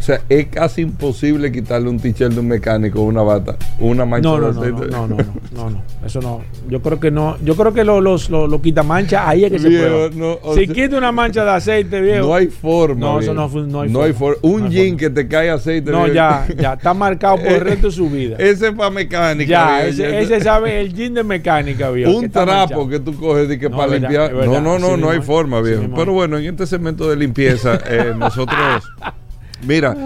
O sea, es casi imposible quitarle un t-shirt de un mecánico, una bata, una mancha No, no, de aceite. no, no, no, no, no, eso no. Yo creo que no. Yo creo que lo- los lo, lo quitamanchas ahí es que se Viejo, prueba. no, o si sea- quita una mancha de aceite, viejo. No hay forma. No, eso no no hay for- forma. Un hay jean forma. que te cae aceite. No, viejo. ya, ya está marcado por el resto de su vida. Ese es para mecánica. ya, ese, ese sabe el jean de mecánica, viejo. Un trapo que tú coges de que para verdad, limpiar. verdad, no, no, no, no hay forma, viejo. Pero bueno, en este segmento de limpieza, eh, nosotros. Mira,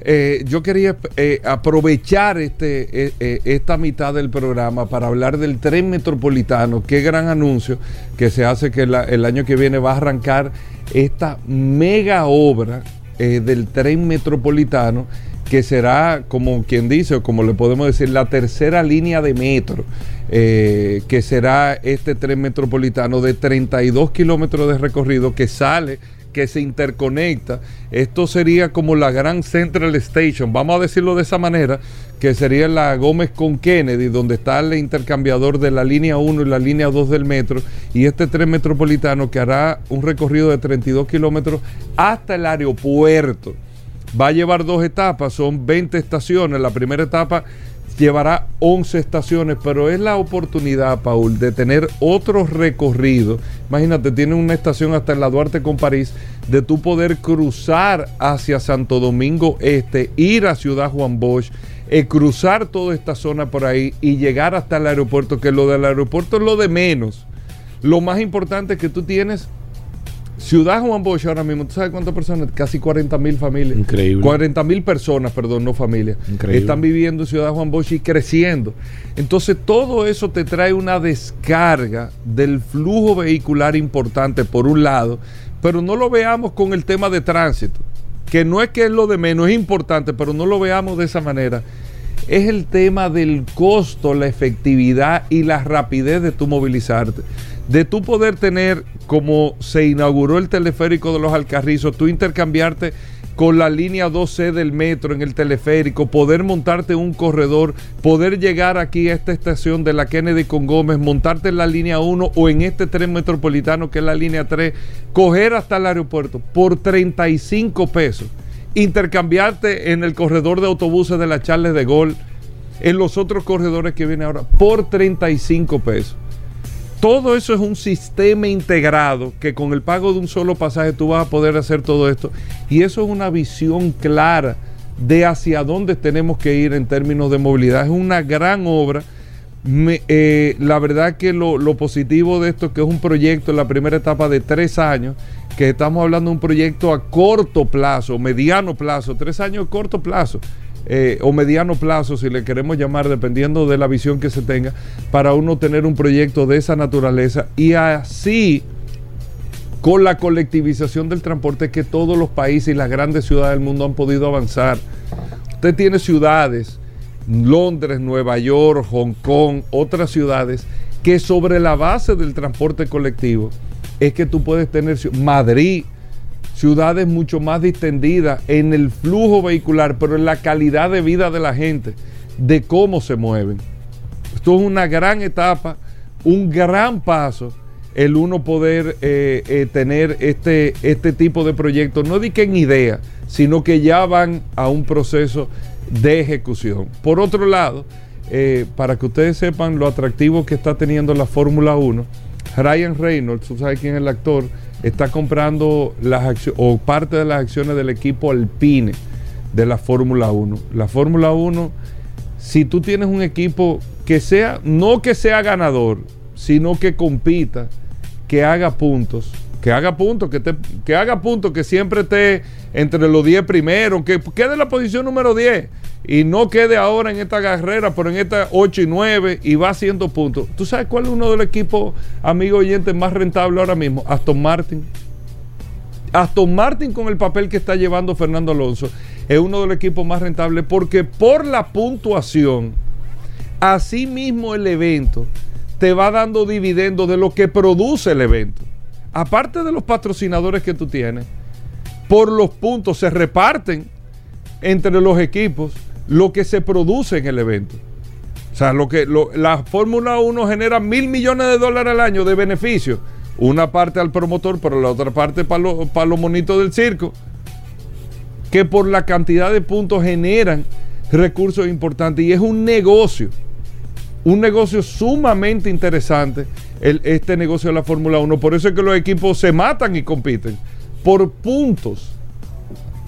eh, yo quería eh, aprovechar este, eh, esta mitad del programa para hablar del tren metropolitano. Qué gran anuncio que se hace que la- el año que viene va a arrancar esta mega obra del tren metropolitano que será, como quien dice, o como le podemos decir, la tercera línea de metro, eh, que será este tren metropolitano de 32 kilómetros de recorrido que sale que se interconecta. Esto sería como la gran Central Station, vamos a decirlo de esa manera, que sería la Gómez con Kennedy, donde está el intercambiador de la línea 1 y la línea 2 del metro, y este tren metropolitano que hará un recorrido de 32 kilómetros hasta el aeropuerto. Va a llevar dos etapas, son 20 estaciones. La primera etapa llevará 11 estaciones, pero es la oportunidad, Paul, de tener otro recorrido. Imagínate, tiene una estación hasta en la Duarte con París, de tú poder cruzar hacia Santo Domingo Este, ir a Ciudad Juan Bosch, eh, cruzar toda esta zona por ahí y llegar hasta el aeropuerto, que lo del aeropuerto es lo de menos. Lo más importante es que tú tienes Ciudad Juan Bosch ahora mismo, ¿tú sabes cuántas personas? Casi 40 mil familias. Increíble. 40 mil personas, perdón, no familias. Increíble. Están viviendo en Ciudad Juan Bosch y creciendo. Entonces todo eso te trae una descarga del flujo vehicular importante por un lado, pero no lo veamos con el tema de tránsito, que no es que es lo de menos, es importante, pero no lo veamos de esa manera. Es el tema del costo, la efectividad y la rapidez de tu movilizarte. De tú poder tener, como se inauguró el teleférico de los Alcarrizos, tú intercambiarte con la línea 2C del metro en el teleférico, poder montarte un corredor, poder llegar aquí a esta estación de la Kennedy con Gómez, montarte en la línea 1 o en este tren metropolitano que es la línea 3, coger hasta el aeropuerto por 35 pesos, intercambiarte en el corredor de autobuses de la Charles de Gaulle, en los otros corredores que vienen ahora, por 35 pesos. Todo eso es un sistema integrado que con el pago de un solo pasaje tú vas a poder hacer todo esto. Y eso es una visión clara de hacia dónde tenemos que ir en términos de movilidad. Es una gran obra. Eh, la verdad que lo, lo positivo de esto que es un proyecto en la primera etapa de tres años, que estamos hablando de un proyecto a corto plazo, mediano plazo, tres años a corto plazo eh, o mediano plazo, si le queremos llamar, dependiendo de la visión que se tenga, para uno tener un proyecto de esa naturaleza y así con la colectivización del transporte que todos los países y las grandes ciudades del mundo han podido avanzar. Usted tiene ciudades, Londres, Nueva York, Hong Kong, otras ciudades, que sobre la base del transporte colectivo es que tú puedes tener Madrid, ciudades mucho más distendidas en el flujo vehicular, pero en la calidad de vida de la gente, de cómo se mueven. Esto es una gran etapa, un gran paso el uno poder eh, eh, tener este, este tipo de proyectos, no di que en idea, sino que ya van a un proceso de ejecución. Por otro lado, eh, para que ustedes sepan lo atractivo que está teniendo la Fórmula 1, Ryan Reynolds, tú sabes quién es el actor, está comprando las o parte de las acciones del equipo Alpine de la Fórmula 1. La Fórmula 1, si tú tienes un equipo que sea, no que sea ganador, sino que compita, que haga puntos, que haga puntos, que, te- que haga que siempre esté entre los 10 primeros, que quede en la posición número 10 y no quede ahora en esta carrera, pero en esta 8 y 9 y va haciendo puntos. ¿Tú sabes cuál es uno de los equipos, amigo oyente, más rentable ahora mismo? Aston Martin. Aston Martin con el papel que está llevando Fernando Alonso es uno de los equipos más rentables porque por la puntuación, así mismo el evento te va dando dividendos de lo que produce el evento. Aparte de los patrocinadores que tú tienes, por los puntos se reparten entre los equipos lo que se produce en el evento. O sea, lo que la Fórmula 1 genera mil millones de dólares al año de beneficio. Una parte al promotor, pero la otra parte para los monitos del circo. Que por la cantidad de puntos generan recursos importantes. Y es un negocio. Un negocio sumamente interesante. Este negocio de la Fórmula 1. Por eso es que los equipos se matan y compiten. Por puntos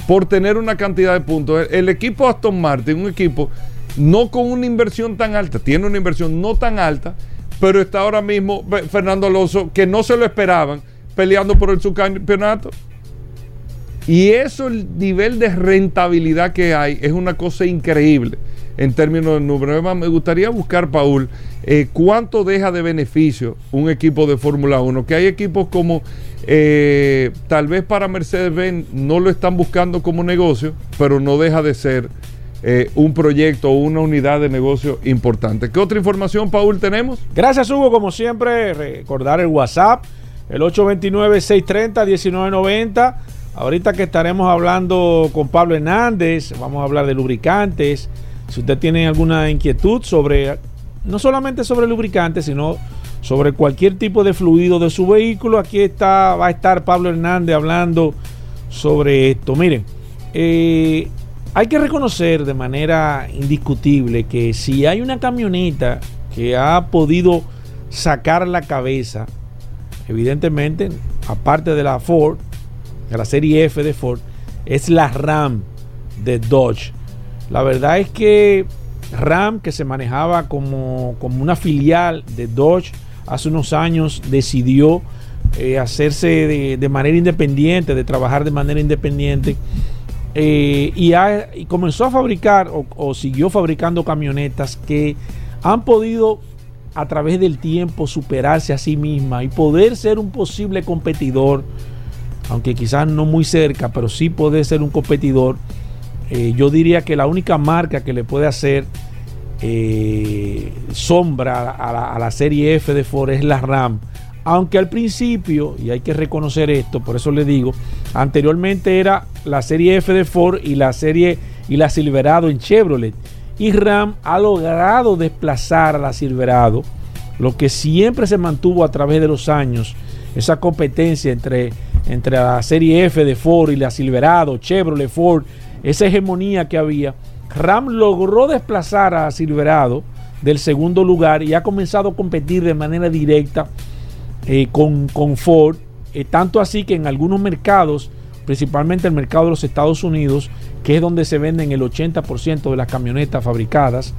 por tener una cantidad de puntos. El, equipo Aston Martin, un equipo no con una inversión tan alta, tiene una inversión no tan alta, pero está ahora mismo Fe- Fernando Alonso, que no se lo esperaban, peleando por el subcampeonato. Y eso, el nivel de rentabilidad que hay, es una cosa increíble en términos de número. Además, me gustaría buscar, Paul, eh, cuánto deja de beneficio un equipo de Fórmula 1. Que hay equipos como, eh, tal vez para Mercedes-Benz no lo están buscando como negocio, pero no deja de ser eh, un proyecto o una unidad de negocio importante. ¿Qué otra información, Paul, tenemos? Gracias, Hugo. Como siempre, recordar el WhatsApp, el 829-630-1990. Ahorita que estaremos hablando con Pablo Hernández, vamos a hablar de lubricantes. Si usted tiene alguna inquietud sobre, no solamente sobre lubricantes, sino sobre cualquier tipo de fluido de su vehículo, aquí está, va a estar Pablo Hernández hablando sobre esto. Miren, eh, hay que reconocer de manera indiscutible que si hay una camioneta que ha podido sacar la cabeza, evidentemente, aparte de la Ford, de la serie F de Ford, es la Ram de Dodge. La verdad es que Ram, que se manejaba como, como una filial de Dodge, hace unos años decidió eh, hacerse de, manera independiente, de trabajar de manera independiente. Eh, y comenzó a fabricar o, o siguió fabricando camionetas que han podido a través del tiempo superarse a sí misma y poder ser un posible competidor, aunque quizás no muy cerca, pero sí poder ser un competidor. Eh, yo diría que la única marca que le puede hacer eh, sombra a la, a la serie F de Ford es la RAM. Aunque al principio, y hay que reconocer esto, por eso le digo, anteriormente era la serie F de Ford y la serie y la Silverado en Chevrolet. Y RAM ha logrado desplazar a la Silverado, lo que siempre se mantuvo a través de los años, esa competencia entre, entre la serie F de Ford y la Silverado, Chevrolet, Ford, esa hegemonía que había. RAM logró desplazar a Silverado del segundo lugar y ha comenzado a competir de manera directa eh, con, con Ford, eh, tanto así que en algunos mercados, principalmente el mercado de los Estados Unidos, que es donde se venden el 80% de las camionetas fabricadas,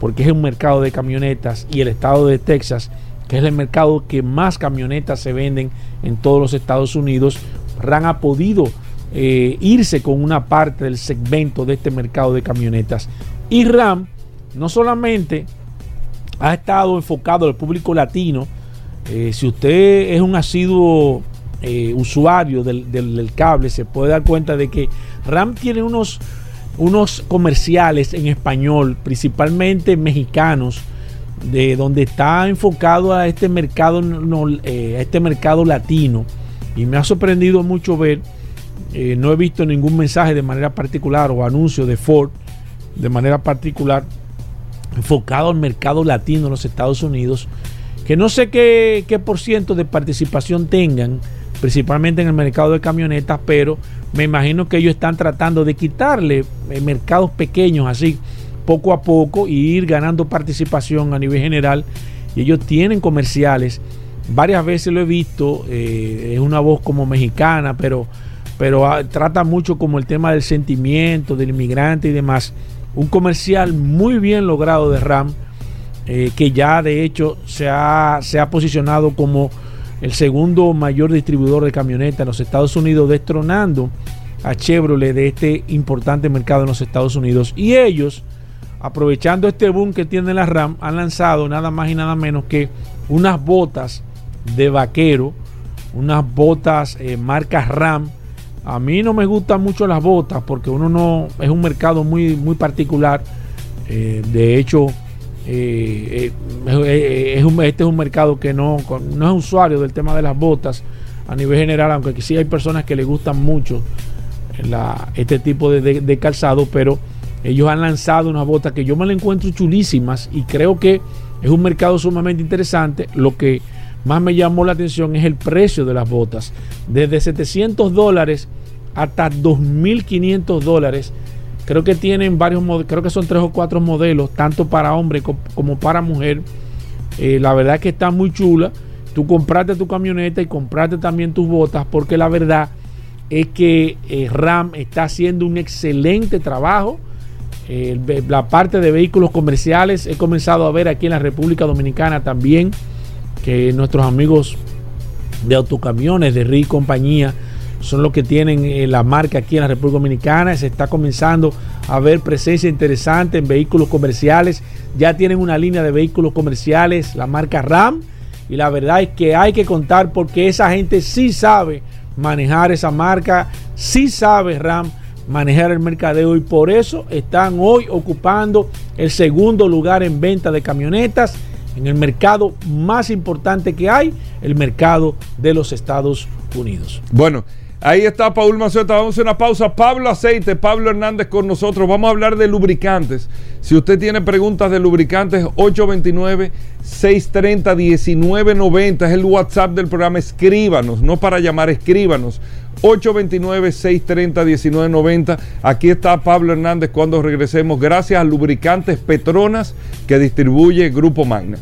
porque es un mercado de camionetas, y el estado de Texas, que es el mercado que más camionetas se venden en todos los Estados Unidos, RAM ha podido eh, irse con una parte del segmento de este mercado de camionetas. Y RAM no solamente ha estado enfocado al público latino, eh, si usted es un asiduo eh, usuario del, cable, se puede dar cuenta de que RAM tiene unos, unos comerciales en español, principalmente mexicanos, de donde está enfocado a este mercado, a este mercado latino. Y me ha sorprendido mucho ver, eh, no he visto ningún mensaje de manera particular o anuncio de Ford de manera particular enfocado al mercado latino en los Estados Unidos, que no sé qué, qué por ciento de participación tengan, principalmente en el mercado de camionetas, pero me imagino que ellos están tratando de quitarle eh, mercados pequeños así, poco a poco, y ir ganando participación a nivel general. Y ellos tienen comerciales, varias veces lo he visto, eh, es una voz como mexicana, pero, pero ah, trata mucho como el tema del sentimiento, del inmigrante y demás. Un comercial muy bien logrado de RAM, eh, que ya de hecho se ha, se ha posicionado como el segundo mayor distribuidor de camionetas en los Estados Unidos, destronando a Chevrolet de este importante mercado en los Estados Unidos. Y ellos, aprovechando este boom que tiene la RAM, han lanzado nada más y nada menos que unas botas de vaquero, unas botas eh, marcas RAM. A mí no me gustan mucho las botas porque uno no es un mercado muy, muy particular. Eh, de hecho, eh, eh, es un- este es un mercado que no, no es usuario del tema de las botas a nivel general, aunque sí hay personas que le gustan mucho este tipo de, de- de calzado, pero ellos han lanzado unas botas que yo me las encuentro chulísimas y creo que es un mercado sumamente interesante. Lo que más me llamó la atención es el precio de las botas, desde 700 dólares hasta 2.500 dólares. Creo que tienen varios modelos, creo que son tres o cuatro modelos, tanto para hombre co- como para mujer. Eh, la verdad es que está muy chula. Tú compraste tu camioneta y compraste también tus botas, porque la verdad es que eh, RAM está haciendo un excelente trabajo. Eh, la parte de vehículos comerciales he comenzado a ver aquí en la República Dominicana también que nuestros amigos de autocamiones de RI compañía son los que tienen eh, la marca aquí en la República Dominicana. Se está comenzando a ver presencia interesante en vehículos comerciales. Ya tienen una línea de vehículos comerciales, la marca RAM. Y la verdad es que hay que contar porque esa gente sí sabe manejar esa marca, sí sabe RAM manejar el mercadeo y por eso están hoy ocupando el segundo lugar en venta de camionetas en el mercado más importante que hay, el mercado de los Estados Unidos. Bueno, ahí está Paul Mazueta. Vamos a una pausa. Pablo Aceite, Pablo Hernández con nosotros. Vamos a hablar de lubricantes. Si usted tiene preguntas de lubricantes, 829-630-1990 es el WhatsApp del programa. Escríbanos, no para llamar, escríbanos. 829-630-1990. Aquí está Pablo Hernández cuando regresemos. Gracias a Lubricantes Petronas que distribuye Grupo Magna.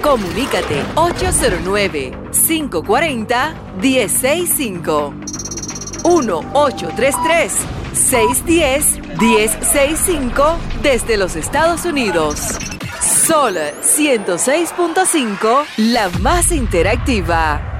Comunícate 809-540-1065. 1-833-610-1065 desde los Estados Unidos. Sol 106.5, la más interactiva.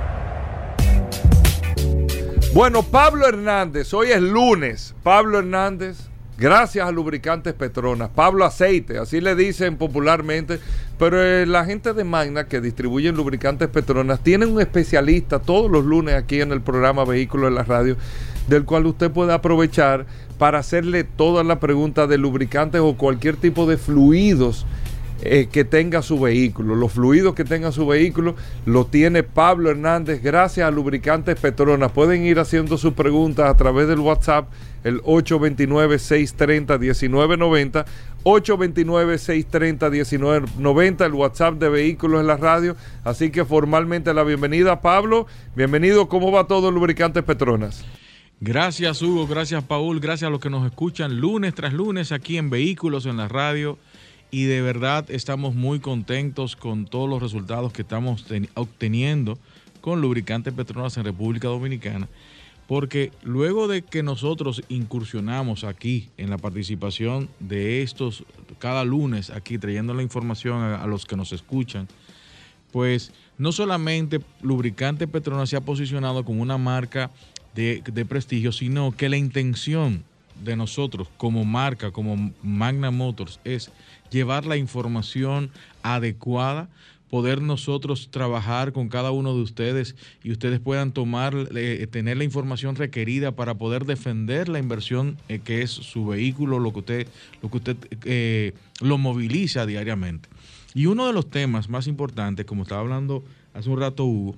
Bueno, Pablo Hernández, hoy es lunes. Pablo Hernández, gracias a Lubricantes Petronas. Pablo Aceite, así le dicen popularmente. Pero eh, la gente de Magna que distribuyen lubricantes Petronas tienen un especialista todos los lunes aquí en el programa Vehículos en la Radio, del cual usted puede aprovechar para hacerle todas las preguntas de lubricantes o cualquier tipo de fluidos eh, que tenga su vehículo. Los fluidos que tenga su vehículo lo tiene Pablo Hernández gracias a Lubricantes Petronas. Pueden ir haciendo sus preguntas a través del WhatsApp, el 829-630-1990. 829-630-1990, el WhatsApp de Vehículos en la Radio. Así que formalmente la bienvenida, Pablo. Bienvenido, ¿cómo va todo Lubricantes Petronas? Gracias Hugo, gracias Paul, gracias a los que nos escuchan lunes tras lunes aquí en Vehículos en la Radio y de verdad estamos muy contentos con todos los resultados que estamos obteniendo con lubricantes Petronas en República Dominicana, porque luego de que nosotros incursionamos aquí en la participación de estos cada lunes aquí trayendo la información a, a los que nos escuchan, pues no solamente lubricante Petronas se ha posicionado como una marca de, de prestigio, sino que la intención de nosotros como marca, como Magna Motors, es llevar la información adecuada, poder nosotros trabajar con cada uno de ustedes y ustedes puedan tomar, eh, tener la información requerida para poder defender la inversión eh, que es su vehículo, lo que usted, lo que usted eh, lo moviliza diariamente. Y uno de los temas más importantes, como estaba hablando hace un rato Hugo,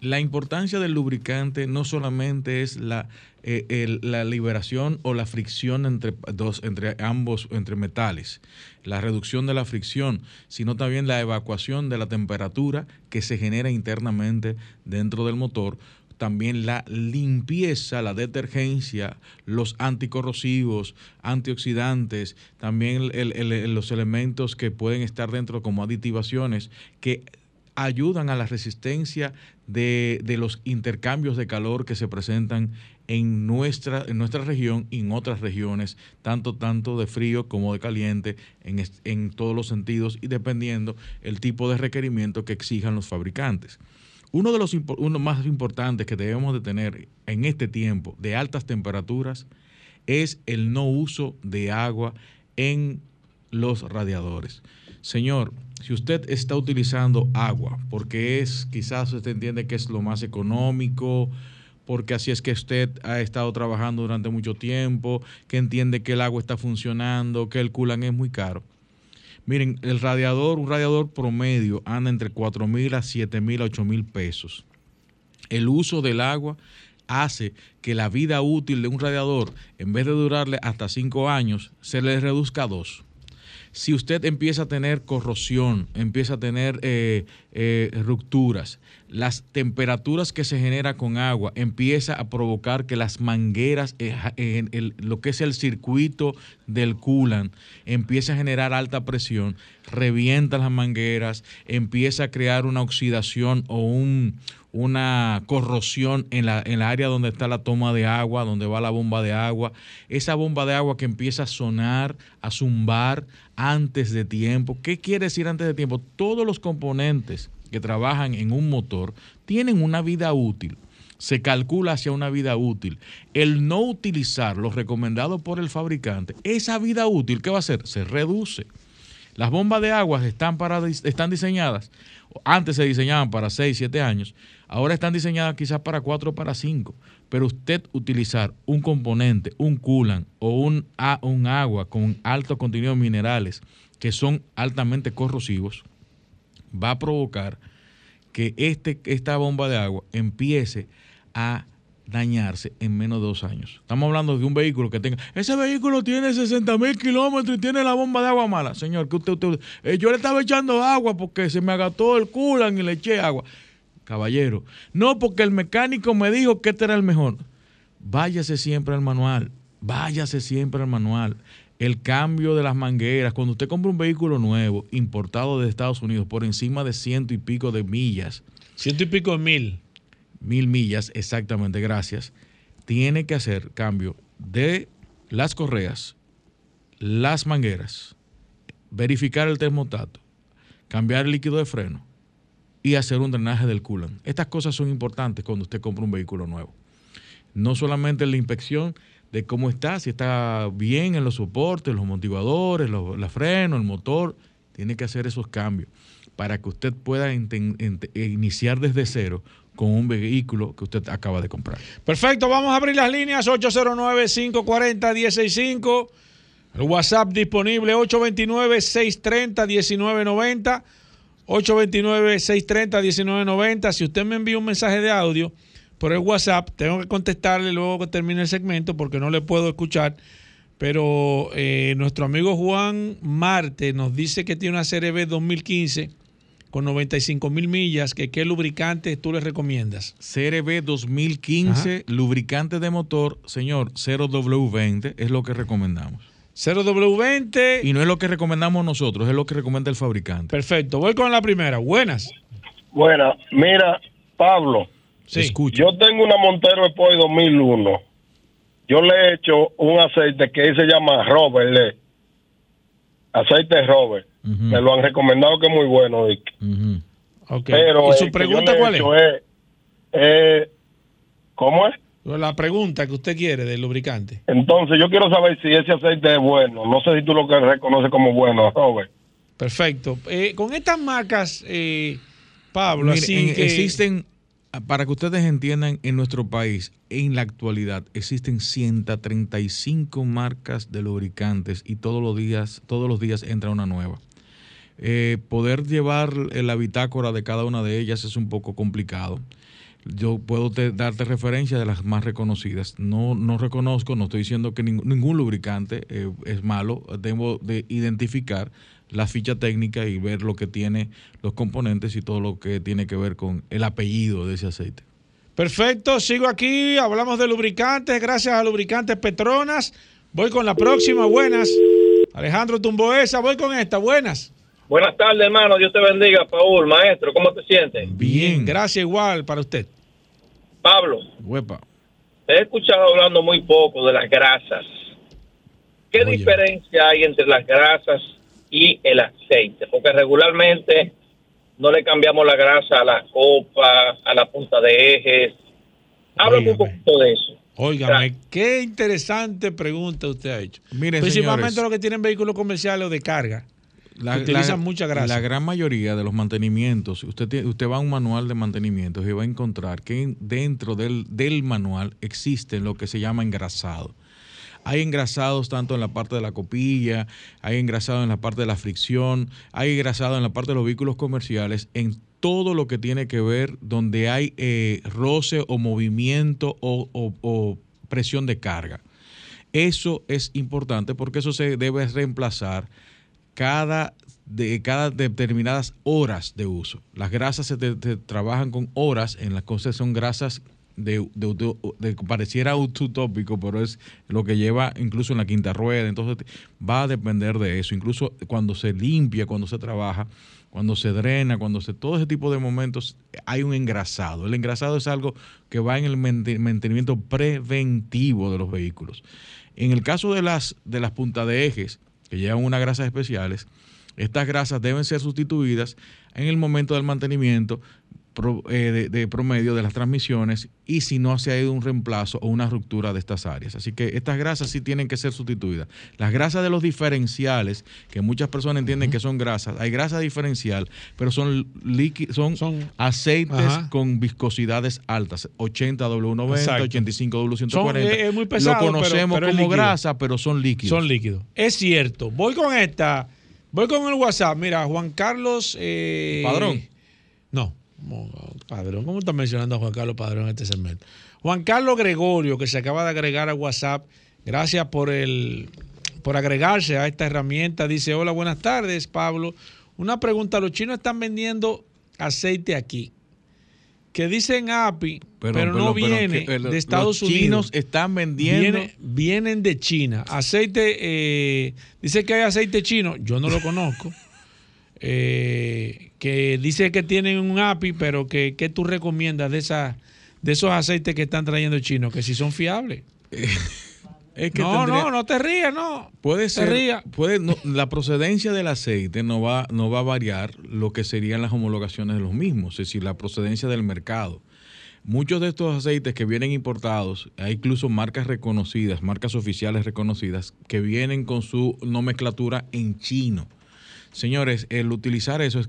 la importancia del lubricante no solamente es la, eh, la liberación o la fricción entre, dos, entre ambos, entre metales, la reducción de la fricción, sino también la evacuación de la temperatura que se genera internamente dentro del motor también la limpieza, la detergencia, los anticorrosivos, antioxidantes, también los elementos que pueden estar dentro como aditivaciones que ayudan a la resistencia de, de, los intercambios de calor que se presentan en nuestra, en nuestra región y en otras regiones, tanto, tanto de frío como de caliente, en, en todos los sentidos y dependiendo el tipo de requerimiento que exijan los fabricantes. Uno de los uno más importantes que debemos de tener en este tiempo de altas temperaturas es el no uso de agua en los radiadores. Señor, si usted está utilizando agua, porque es, quizás usted entiende que es lo más económico, porque así es que usted ha estado trabajando durante mucho tiempo, que entiende que el agua está funcionando, que el culan es muy caro. Miren, el radiador, un radiador promedio anda entre 4 mil a 7 mil a 8 mil pesos. El uso del agua hace que la vida útil de un radiador, en vez de durarle hasta 5 años, se le reduzca a 2 si usted empieza a tener corrosión, empieza a tener eh, eh, rupturas, las temperaturas que se genera con agua empieza a provocar que las mangueras, eh, lo que es el circuito del coolant, empieza a generar alta presión, revienta las mangueras, empieza a crear una oxidación o un, una corrosión en la, en la área donde está la toma de agua, donde va la bomba de agua. Esa bomba de agua que empieza a sonar, a zumbar antes de tiempo. ¿Qué quiere decir antes de tiempo? Todos los componentes que trabajan en un motor tienen una vida útil. Se calcula hacia una vida útil. El no utilizar lo recomendado por el fabricante, esa vida útil, ¿qué va a hacer? Se reduce. Las bombas de agua están, para, están diseñadas, antes se diseñaban para 6, 7 años, ahora están diseñadas quizás para 4 o para 5. Pero usted utilizar un componente, un coolant o un, un agua con alto contenido de minerales que son altamente corrosivos, va a provocar que este, esta bomba de agua empiece a dañarse en menos de dos años. Estamos hablando de un vehículo que tenga. Ese vehículo tiene 60 mil kilómetros y tiene la bomba de agua mala. Señor, que usted, usted eh, yo le estaba echando agua porque se me agató el culan y le eché agua. Caballero, no porque el mecánico me dijo que este era el mejor. Váyase siempre al manual. Váyase siempre al manual. El cambio de las mangueras, cuando usted compra un vehículo nuevo, importado de Estados Unidos, por encima de ciento y pico de millas. Ciento y pico de mil mil millas, exactamente, gracias, tiene que hacer cambio de las correas, las mangueras, verificar el termostato, cambiar el líquido de freno y hacer un drenaje del coolant. Estas cosas son importantes cuando usted compra un vehículo nuevo. No solamente la inspección de cómo está, si está bien en los soportes, los motivadores, los, los frenos, el motor, tiene que hacer esos cambios para que usted pueda iniciar desde cero con un vehículo que usted acaba de comprar. Perfecto, vamos a abrir las líneas 809-540-165. El WhatsApp disponible 829-630-1990. 829-630-1990. Si usted me envía un mensaje de audio por el WhatsApp, tengo que contestarle luego que termine el segmento porque no le puedo escuchar. Pero eh, nuestro amigo Juan Marte nos dice que tiene una CRB 2015 con 95 mil millas. Que, ¿Qué lubricante tú le recomiendas? CRB 2015, lubricante de motor, señor, 0W20 es lo que recomendamos. 0W20. Y no es lo que recomendamos nosotros, es lo que recomienda el fabricante. Perfecto, voy con la primera. Buenas. Buena, mira, Pablo, Sí. yo tengo una Montero Sport 2001. Yo le he hecho un aceite que se llama Robert, le- aceite Robert. Me lo han recomendado que es muy bueno, Dick. Pero ¿Y su pregunta cuál es? eh, ¿Cómo es? La pregunta que usted quiere del lubricante. Entonces yo quiero saber si ese aceite es bueno. No sé si tú lo que reconoces como bueno, Robert. Perfecto. Eh, con estas marcas, eh, Pablo, Mire, así en- que... existen, para que ustedes entiendan, en nuestro país, en la actualidad, existen 135 marcas de lubricantes y todos los días, todos los días entra una nueva. Eh, poder llevar la bitácora de cada una de ellas es un poco complicado. Yo puedo te- darte referencia de las más reconocidas. No, no reconozco, no estoy diciendo que ning- ningún lubricante eh, es malo. Debo de identificar la ficha técnica y ver lo que tiene los componentes y todo lo que tiene que ver con el apellido de ese aceite. Perfecto, sigo aquí, hablamos de lubricantes, gracias a Lubricantes Petronas. Voy con la próxima, buenas. Alejandro Tumboesa, voy con esta, buenas. Buenas tardes, hermano. Dios te bendiga, Paul, maestro. ¿Cómo te sientes? Bien, gracias igual para usted. Pablo, Huepa. te he escuchado hablando muy poco de las grasas. ¿Qué diferencia hay entre las grasas y el aceite? Porque regularmente no le cambiamos la grasa a la copa, a la punta de ejes. Háblame un poquito de eso. Óigame, qué interesante pregunta usted ha hecho. Miren, Principalmente señores. los que tienen vehículos comerciales o de carga. La, utilizan la- mucha grasa. La gran mayoría de los mantenimientos, usted, tiene- usted va a un manual de mantenimientos y va a encontrar que en- dentro del, del manual existe lo que se llama engrasado. Hay engrasados tanto en la parte de la copilla, hay engrasado en la parte de la fricción, hay engrasado en la parte de los vehículos comerciales, en todo lo que tiene que ver donde hay eh, roce o movimiento o- o- o presión de carga. Eso es importante porque eso se debe reemplazar cada, de, cada determinadas horas de uso. Las grasas se, te- trabajan con horas, en las cosas son grasas de, de- de- de- pareciera utópico, pero es lo que lleva incluso en la quinta rueda, entonces va a depender de eso, incluso cuando se limpia, cuando se trabaja, cuando se drena, cuando se todo ese tipo de momentos hay un engrasado. El engrasado es algo que va en el mante- mantenimiento preventivo de los vehículos. En el caso de las de las puntas de ejes que llevan unas grasas especiales, estas grasas deben ser sustituidas en el momento del mantenimiento pro- eh, de, de promedio de las transmisiones y si no se ha ido un reemplazo o una ruptura de estas áreas. Así que estas grasas sí tienen que ser sustituidas. Las grasas de los diferenciales, que muchas personas entienden que son grasas, hay grasa diferencial, pero son, líqui- son, aceites Ajá. con viscosidades altas, 80 W90, Exacto. 85 W140. Son, eh, es muy pesado, Lo conocemos pero- pero es como grasa, pero son líquidos. Son líquidos. Es cierto. Voy con esta. Voy con el WhatsApp. Mira, Juan Carlos. eh, Padrón. No. Padrón. ¿Cómo estás mencionando a Juan Carlos Padrón en este segmento? Juan Carlos Gregorio, que se acaba de agregar a WhatsApp. Gracias por el por agregarse a esta herramienta. Dice: Hola, buenas tardes, Pablo. Una pregunta: los chinos están vendiendo aceite aquí. Que dicen API, pero, Pero- no pero- viene que, eh, de Estados los Unidos. chinos están vendiendo- Viene- vienen de China. Aceite, eh, dice que hay aceite chino, yo no lo conozco. Eh, que dice que tienen un API, pero que ¿qué tú recomiendas de esa, de esos aceites que están trayendo chinos, que si son fiables. Es que no, tendría- no, no te rías, no. Puede Te ser, ría. puede, no, la procedencia del aceite no va, no va a variar lo que serían las homologaciones de los mismos, es decir, la procedencia del mercado. Muchos de estos aceites que vienen importados, hay incluso marcas reconocidas, marcas oficiales reconocidas, que vienen con su nomenclatura en chino. Señores, el utilizar eso es,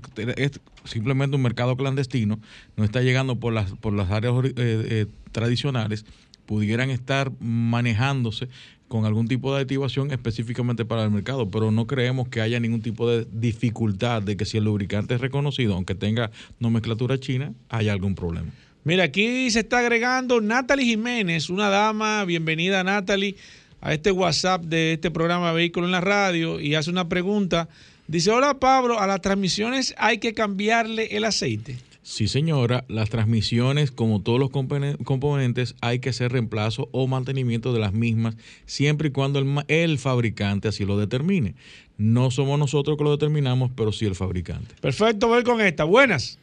simplemente un mercado clandestino, no está llegando por las, por las áreas eh, eh, tradicionales, pudieran estar manejándose con algún tipo de activación específicamente para el mercado, pero no creemos que haya ningún tipo de dificultad de que si el lubricante es reconocido, aunque tenga nomenclatura china, haya algún problema. Mira, aquí se está agregando Natalie Jiménez, una dama, bienvenida Natalie, a este WhatsApp de este programa Vehículo en la Radio y hace una pregunta. Dice, hola Pablo, a las transmisiones hay que cambiarle el aceite. Sí, señora, las transmisiones, como todos los compone- componentes, hay que hacer reemplazo o mantenimiento de las mismas, siempre y cuando el, el fabricante así lo determine. No somos nosotros que lo determinamos, pero sí el fabricante. Perfecto, voy con esta. Buenas.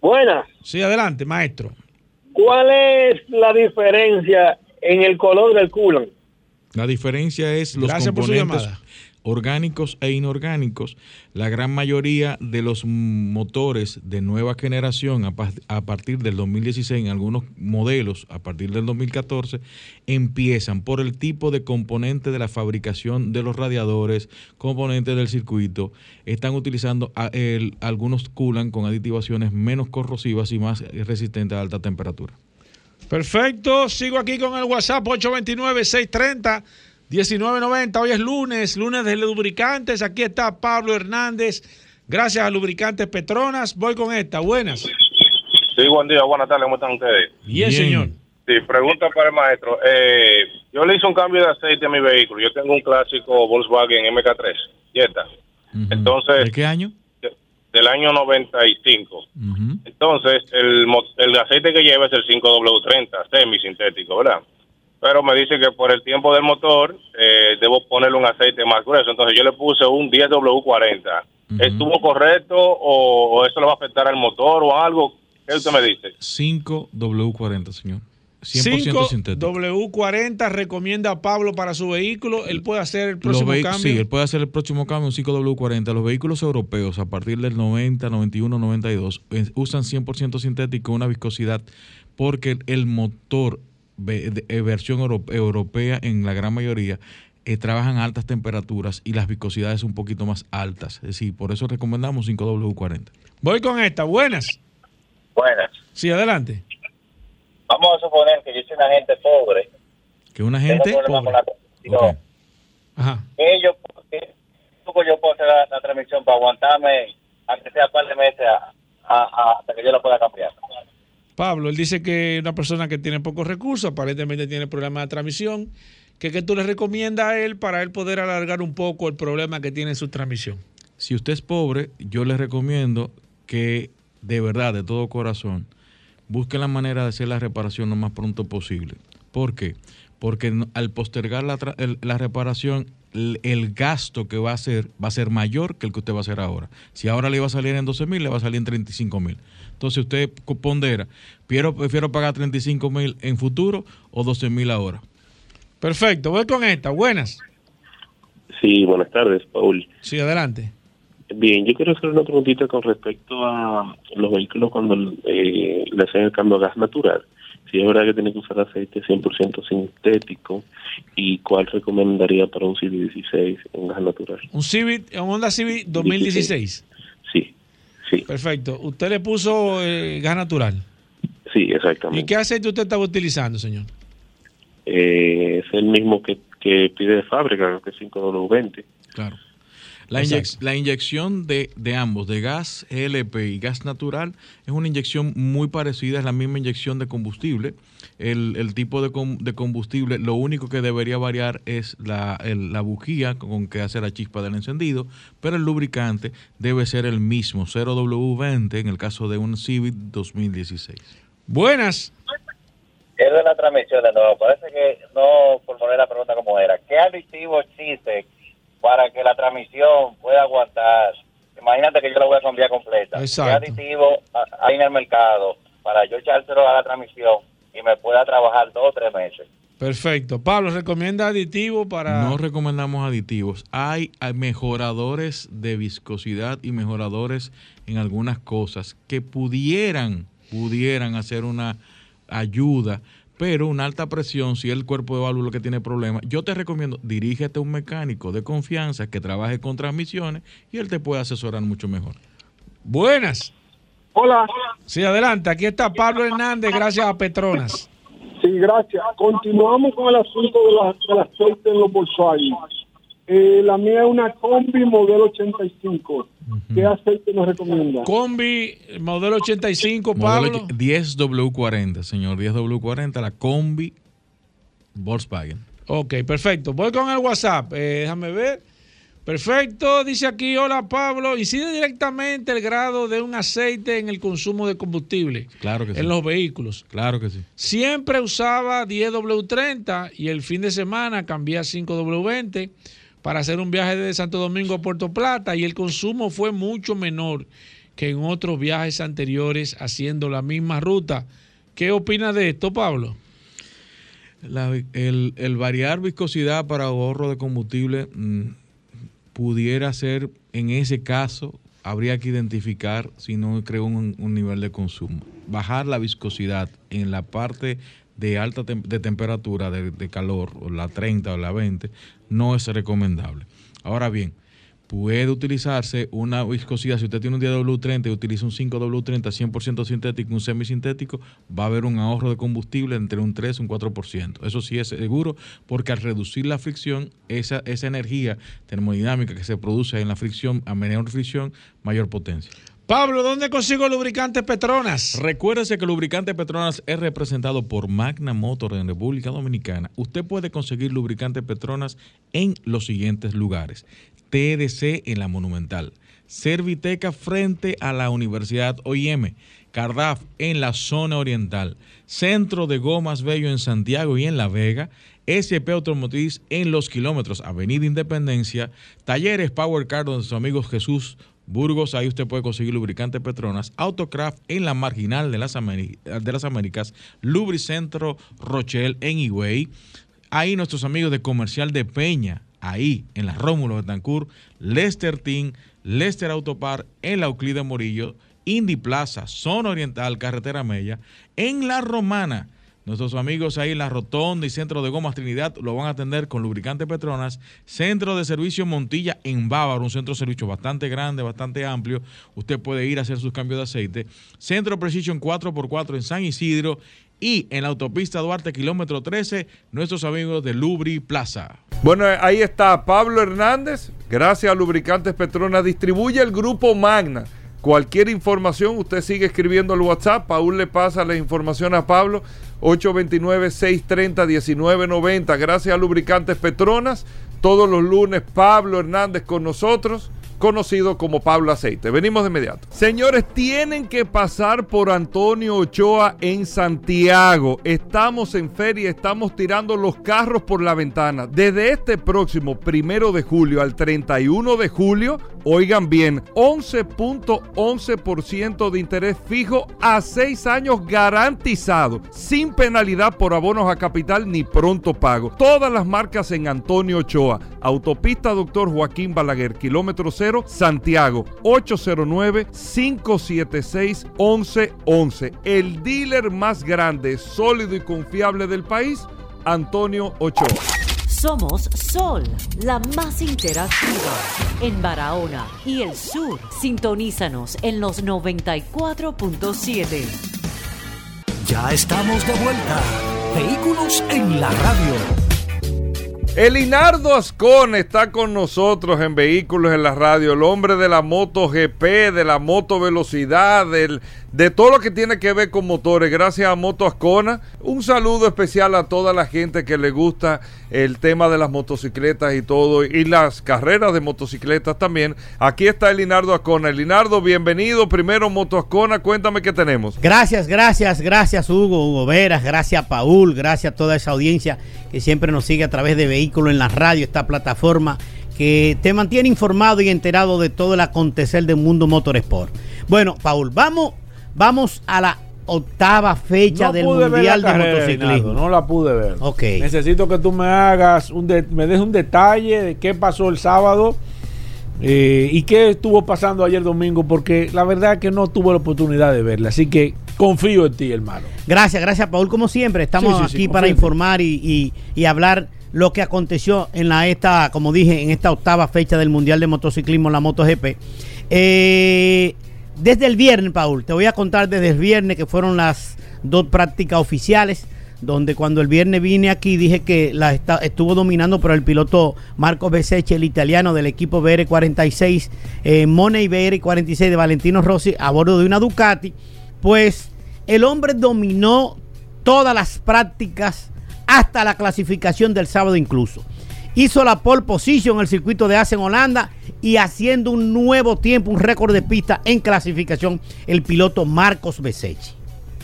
Buenas. Sí, adelante, maestro. ¿Cuál es la diferencia en el color del coolant? La diferencia es los Gracias por su componentes llamada. Orgánicos e inorgánicos. La gran mayoría de los motores de nueva generación a, pa- a partir del 2016, en algunos modelos a partir del 2014, empiezan por el tipo de componente de la fabricación de los radiadores, componentes del circuito. Están utilizando algunos coolant con aditivaciones menos corrosivas y más resistentes a alta temperatura. Perfecto, sigo aquí con el WhatsApp 829-630-1990. Hoy es lunes, lunes de lubricantes. Aquí está Pablo Hernández. Gracias a Lubricantes Petronas. Voy con esta. Buenas. Sí, buen día, buenas tardes, ¿cómo están ustedes? Bien, señor. Sí, pregunta para el maestro. Eh, yo le hice un cambio de aceite a mi vehículo. Yo tengo un clásico Volkswagen MK3, Jetta. Entonces, ¿De qué año? del año 95. Entonces, el, mo- el aceite que lleva es el 5W30, semisintético, ¿verdad? Pero me dice que por el tiempo del motor eh, debo ponerle un aceite más grueso. Entonces, yo le puse un 10W40. ¿Estuvo correcto o, o eso le va a afectar al motor o algo? ¿Qué usted me dice? 5W40, señor. 100% sintético. W40 recomienda a Pablo para su vehículo. Él puede hacer el próximo cambio. Sí, él puede hacer el próximo cambio, un 5W40. Los vehículos europeos, a partir del 90, 91, 92, eh, usan 100% sintético, una viscosidad, porque el motor versión euro- europea, en la gran mayoría, eh, trabajan a altas temperaturas y las viscosidades un poquito más altas. Es decir, por eso recomendamos 5W40. Voy con esta. Buenas. Buenas. Sí, adelante. Vamos a suponer que yo soy una gente pobre. Que una gente... con la. Ajá. ¿Qué yo, qué truco yo puedo hacer la, la transmisión para aguantarme, aunque sea un par de meses, a- a- a- hasta que yo la pueda cambiar? Pablo, él dice que una persona que tiene pocos recursos, aparentemente tiene problemas de transmisión, que qué tú le recomiendas a él para él poder alargar un poco el problema que tiene en su transmisión. Si usted es pobre, yo le recomiendo que de verdad, de todo corazón, busque la manera de hacer la reparación lo más pronto posible. ¿Por qué? Porque al postergar la, la reparación, el, el gasto que va a hacer va a ser mayor que el que usted va a hacer ahora. Si ahora le iba a salir en 12 mil, le va a salir en 35 mil. Entonces usted pondera, prefiero, prefiero pagar 35 mil en futuro o 12 mil ahora. Perfecto, voy con esta. Buenas. Sí, buenas tardes, Paul. Sí, adelante. Bien, yo quiero hacer una preguntita con respecto a los vehículos cuando eh, le hacen el cambio a gas natural. Si es verdad que tiene que usar aceite 100% sintético, ¿y cuál recomendaría para un CV16 en gas natural? Un Civic, un Honda Civic 2016. Sí, sí. Perfecto. Usted le puso eh, gas natural. Sí, exactamente. ¿Y qué aceite usted estaba utilizando, señor? Eh, es el mismo que, que pide de fábrica, que es 5W20. Claro. La, inyec- la inyección de, de ambos, de gas LP y gas natural, es una inyección muy parecida, es la misma inyección de combustible. El, el tipo de, com- de combustible, lo único que debería variar es la, el- la bujía con que hace la chispa del encendido, pero el lubricante debe ser el mismo, 0W20 en el caso de un Civic 2016. Buenas. Es de la transmisión de nuevo. Parece que no formulé la pregunta como era. ¿Qué aditivo existe para que la transmisión pueda aguantar? Imagínate que yo la voy a cambiar completa. Exacto. ¿Qué aditivo ha- hay en el mercado para yo echárselo a la transmisión y me pueda trabajar dos o tres meses? Perfecto. Pablo, ¿recomienda aditivos para...? No recomendamos aditivos. Hay hay mejoradores de viscosidad y mejoradores en algunas cosas que pudieran, pudieran hacer una ayuda, pero una alta presión, si el cuerpo de válvula que tiene problemas, yo te recomiendo, dirígete a un mecánico de confianza que trabaje con transmisiones y él te puede asesorar mucho mejor. Buenas. Hola. Sí, adelante. Aquí está Pablo Hernández, gracias a Petronas. Sí, gracias. Continuamos con el asunto de la, del aceite en los Volkswagen. Eh, la mía es una combi modelo 85. ¿Qué aceite nos recomienda? Combi, modelo 85, Modelo Pablo. 10W40, señor, 10W40, la combi Volkswagen. Ok, perfecto. Voy con el WhatsApp. Eh, déjame ver. Perfecto. Dice aquí, hola Pablo. Incide directamente el grado de un aceite en el consumo de combustible Claro que sí. en los vehículos. Claro que sí. Siempre usaba 10W30 y el fin de semana cambié a 5W20 para hacer un viaje desde Santo Domingo a Puerto Plata y el consumo fue mucho menor que en otros viajes anteriores haciendo la misma ruta. ¿Qué opina de esto, Pablo? La- el, el variar viscosidad para ahorro de combustible mm, pudiera ser, en ese caso, habría que identificar si no creo un, nivel de consumo. Bajar la viscosidad en la parte de alta de temperatura, de, de calor, o la 30 o la 20, no es recomendable. Ahora bien, puede utilizarse una viscosidad, si usted tiene un 10W30 y utiliza un 5W30 100% sintético, un semisintético, va a haber un ahorro de combustible entre un 3 y un 4%. Eso sí es seguro, porque al reducir la fricción, esa, esa energía termodinámica que se produce en la fricción, a menor fricción, mayor potencia. Pablo, ¿dónde consigo lubricantes Petronas? Recuérdese que el lubricante Petronas es representado por Magna Motor en República Dominicana. Usted puede conseguir lubricante Petronas en los siguientes lugares. TDC en la Monumental, Serviteca frente a la Universidad OIM, Cardaf en la zona oriental, Centro de Gomas Bello en Santiago y en La Vega, SP Automotriz en los kilómetros Avenida Independencia, Talleres Power Car donde sus amigos Jesús Burgos, ahí usted puede conseguir lubricante Petronas, Autocraft en la marginal de las, de las Américas, Lubricentro Rochelle en Higüey, ahí nuestros amigos de Comercial de Peña, ahí en la Rómulo Betancourt, Lester Team, Lester Autopar en la Euclide Morillo, Indy Plaza, Zona Oriental, Carretera Mella, en La Romana. Nuestros amigos ahí en la Rotonda y Centro de Gomas Trinidad lo van a atender con lubricante Petronas. Centro de Servicio Montilla en Bávaro, un centro de servicio bastante grande, bastante amplio. Usted puede ir a hacer sus cambios de aceite. Centro Precision 4x4 en San Isidro. Y en la autopista Duarte, kilómetro 13, nuestros amigos de Lubri Plaza. Bueno, ahí está Pablo Hernández. Gracias a Lubricantes Petronas. Distribuye el grupo Magna. Cualquier información, usted sigue escribiendo al WhatsApp. Paul le pasa la información a Pablo. 829-630-1990. Gracias a Lubricantes Petronas. Todos los lunes, Pablo Hernández con nosotros, conocido como Pablo Aceite. Venimos de inmediato. Señores, tienen que pasar por Antonio Ochoa en Santiago. Estamos en feria, estamos tirando los carros por la ventana. Desde este próximo primero de julio al 31 de julio, oigan bien, 11.11% de interés fijo a 6 años garantizado, sin penalidad por abonos a capital ni pronto pago. Todas las marcas en Antonio Ochoa. Autopista Doctor Joaquín Balaguer, kilómetro cero, Santiago, 809-576-1111. El dealer más grande, sólido y confiable del país, Antonio Ochoa. Somos Sol, la más interactiva en Barahona y el sur. Sintonízanos en los 94.7. Ya estamos de vuelta. Vehículos en la radio. Elinardo Ascon está con nosotros en Vehículos en la Radio, el hombre de la moto GP, de la moto velocidad, del, de todo lo que tiene que ver con motores. Gracias a Moto Ascona. Un saludo especial a toda la gente que le gusta el tema de las motocicletas y todo, y las carreras de motocicletas también. Aquí está Elinardo Ascona. Elinardo, bienvenido. Primero Moto Ascona, cuéntame qué tenemos. Gracias, gracias, gracias Hugo, Hugo Veras, gracias Paul, gracias a toda esa audiencia que siempre nos sigue a través de Vehículos en la Radio, esta plataforma que te mantiene informado y enterado de todo el acontecer del mundo motorsport. Bueno, Paul, vamos, vamos a la octava fecha No del Mundial de carrera, Motociclismo. No la pude ver. Ok. Necesito que tú me hagas, un de- me des un detalle de qué pasó el sábado eh, y qué estuvo pasando ayer domingo, porque la verdad es que no tuve la oportunidad de verla. Así que confío en ti, hermano. Gracias, gracias, Paul. Como siempre, estamos Sí, sí, sí, aquí para informar y, y- y hablar lo que aconteció en la esta, como dije, en esta octava fecha del Mundial de Motociclismo, la MotoGP. Eh, desde el viernes, Paul, te voy a contar desde el viernes que fueron las dos prácticas oficiales, donde cuando el viernes vine aquí dije que la estuvo dominando por el piloto Marco Besecchi, el italiano del equipo BR46, eh, Money BR46 de Valentino Rossi a bordo de una Ducati, pues el hombre dominó todas las prácticas hasta la clasificación del sábado incluso. Hizo la pole position en el circuito de Asen Holanda y haciendo un nuevo tiempo, un récord de pista en clasificación, el piloto Marcos Besecchi.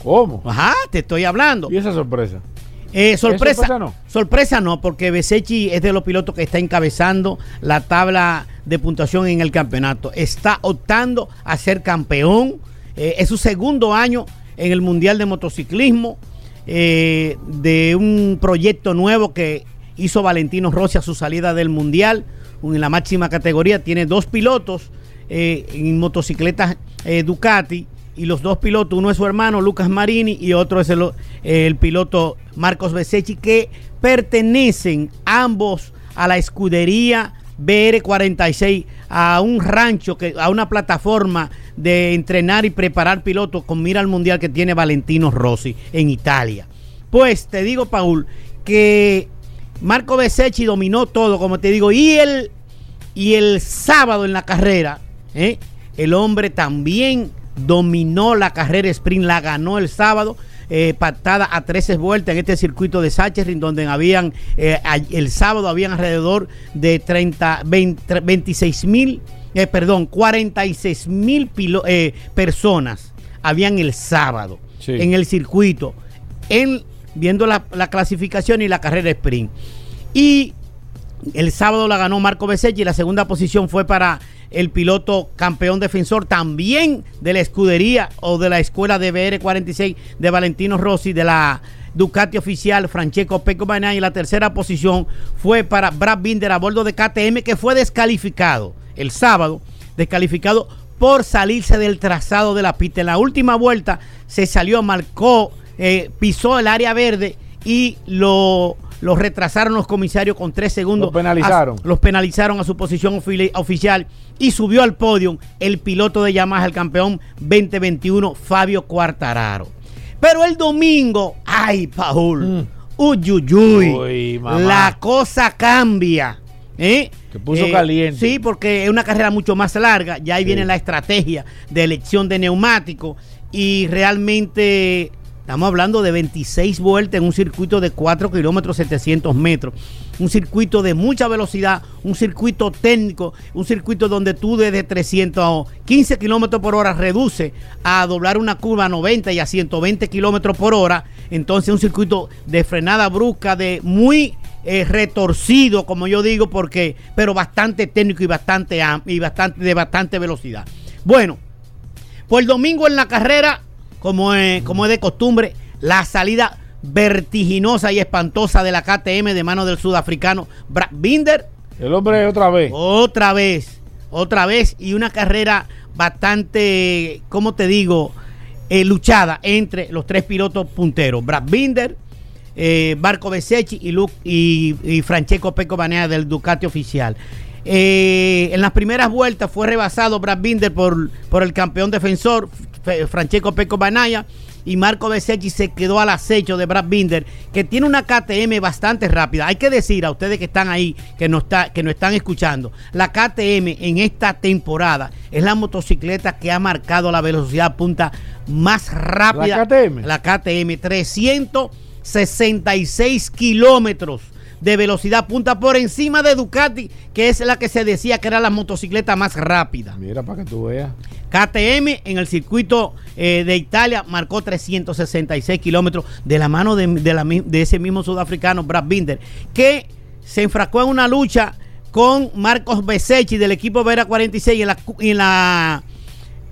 ¿Cómo? Ajá, te estoy hablando. ¿Y esa sorpresa? Eh, sorpresa, sorpresa no? sorpresa no, porque Besecchi es de los pilotos que está encabezando la tabla de puntuación en el campeonato. Está optando a ser campeón. Eh, es su segundo año en el Mundial de Motociclismo eh, de un proyecto nuevo que hizo Valentino Rossi a su salida del Mundial. En la máxima categoría tiene dos pilotos eh, en motocicletas eh, Ducati y los dos pilotos, uno es su hermano Lucas Marini y otro es el, piloto Marcos Besecchi, que pertenecen ambos a la escudería BR46, a un rancho, que, a una plataforma de entrenar y preparar pilotos con mira al mundial que tiene Valentino Rossi en Italia. Pues te digo, Paul, que Marco Besecchi dominó todo, como te digo, y el, y el sábado en la carrera, ¿eh? el hombre también dominó la carrera sprint, la ganó el sábado. eh, pactada a 13 vueltas en este circuito de Sachsenring, donde habían eh, el sábado habían alrededor de 30, 20 26 mil, eh, perdón, 46 mil eh, personas habían el sábado Sí. en el circuito, en, viendo la, la clasificación y la carrera sprint. Y el sábado la ganó Marco Besecchi y la segunda posición fue para el piloto campeón defensor también de la escudería o de la escuela de BR46 de Valentino Rossi de la Ducati oficial Francesco Pecco Bagnaia y la tercera posición fue para Brad Binder a bordo de KTM que fue descalificado el sábado, descalificado por salirse del trazado de la pista. En la última vuelta se salió, marcó, eh, pisó el área verde y lo, lo retrasaron los comisarios con tres segundos. Lo penalizaron. A- los penalizaron a su posición oficial y subió al podio el piloto de Yamaha, el campeón 2021, Fabio Quartararo. Pero el domingo, ay, Paul, uy, uy, uy, la cosa cambia. ¿eh? Se puso caliente. Sí, porque es una carrera mucho más larga. Ya ahí viene la estrategia de elección de neumáticos. Y realmente estamos hablando de 26 vueltas en un circuito de 4 kilómetros 700 metros. Un circuito de mucha velocidad, un circuito técnico, un circuito donde tú desde 315 kilómetros por hora reduce a doblar una curva a 90 y a 120 kilómetros por hora. Entonces un circuito de frenada brusca, de muy eh, retorcido, como yo digo, porque, pero bastante técnico y bastante y bastante de bastante velocidad. Bueno, pues el domingo en la carrera, como es, como es de costumbre, la salida vertiginosa y espantosa de la KTM de mano del sudafricano Brad Binder. El hombre otra vez. Otra vez, otra vez, y una carrera bastante, ¿cómo te digo? Eh, luchada entre los tres pilotos punteros, Brad Binder, eh, Marco Besecchi y, Lu- y, y Francesco Pecco Banea del Ducati oficial. Eh, en las primeras vueltas fue rebasado Brad Binder por, por el campeón defensor Francesco Pecco Banaya y Marco Besecchi se quedó al acecho de Brad Binder, que tiene una KTM bastante rápida. Hay que decir a ustedes que están ahí, que nos, está, que nos están escuchando, la KTM en esta temporada es la motocicleta que ha marcado la velocidad punta más rápida. ¿La KTM? La KTM, 366 kilómetros de velocidad punta por encima de Ducati, que es la que se decía que era la motocicleta más rápida. Mira para que tú veas. KTM en el circuito eh, de Italia marcó 366 kilómetros de la mano de, de la mi- de ese mismo sudafricano Brad Binder, que se enfrascó en una lucha con Marcos Besecchi del equipo Vera 46 y en la, en la,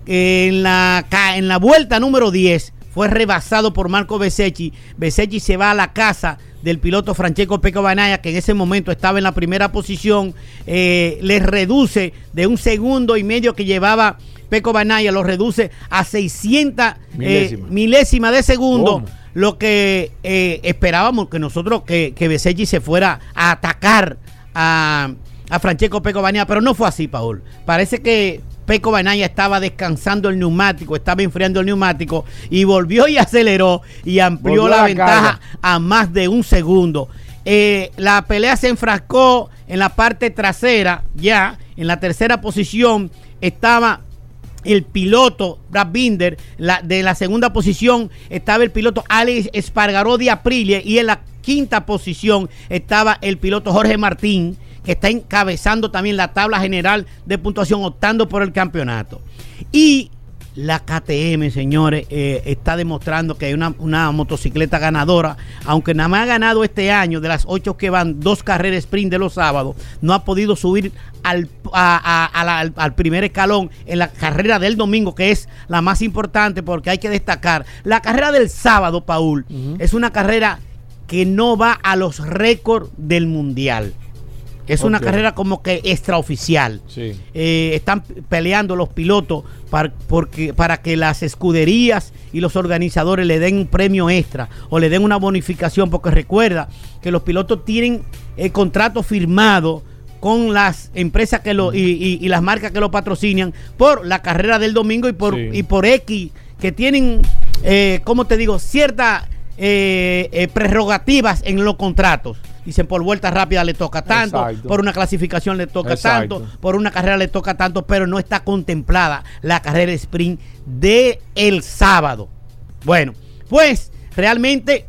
en la, en la vuelta número 10 fue rebasado por Marco Besecchi. Besecchi se va a la casa del piloto Francesco Peco Banaya, que en ese momento estaba en la primera posición, eh, le reduce de un segundo y medio que llevaba Peco Banaya, lo reduce a 600 eh, Milésima. milésimas de segundo. Lo que eh, esperábamos que nosotros, que, que Besecchi se fuera a atacar a, a Francesco Peco Banaya, pero no fue así, Paul. Parece que Peco Banaya estaba descansando el neumático, estaba enfriando el neumático y volvió y aceleró y amplió la, ventaja a más de un segundo. Eh, la pelea se enfrascó en la parte trasera, ya en la tercera posición estaba el piloto Brad Binder, la, de la segunda posición estaba el piloto Alex Espargaró de Aprilia y en la quinta posición estaba el piloto Jorge Martín, que está encabezando también la tabla general de puntuación, optando por el campeonato. Y la KTM, señores, eh, está demostrando que hay una, una motocicleta ganadora, aunque nada más ha ganado este año de las ocho que van, dos carreras sprint de los sábados, no ha podido subir al, a- a- a la- al, al primer escalón en la carrera del domingo, que es la más importante porque hay que destacar. La carrera del sábado, Paul, es una carrera que no va a los récords del mundial. Es una carrera como que extraoficial. Sí. Eh, están peleando los pilotos para, porque, para que las escuderías y los organizadores le den un premio extra o le den una bonificación, porque recuerda que los pilotos tienen el contrato firmado con las empresas que lo y, y- y las marcas que lo patrocinan por la carrera del domingo y por, Sí. y por X que tienen, eh, ¿cómo te digo? Ciertas eh, eh, prerrogativas en los contratos. Dicen por vuelta rápida le toca tanto, Exacto. por una clasificación le toca Exacto. tanto, por una carrera le toca tanto, pero no está contemplada la carrera sprint de el sábado. Bueno, pues realmente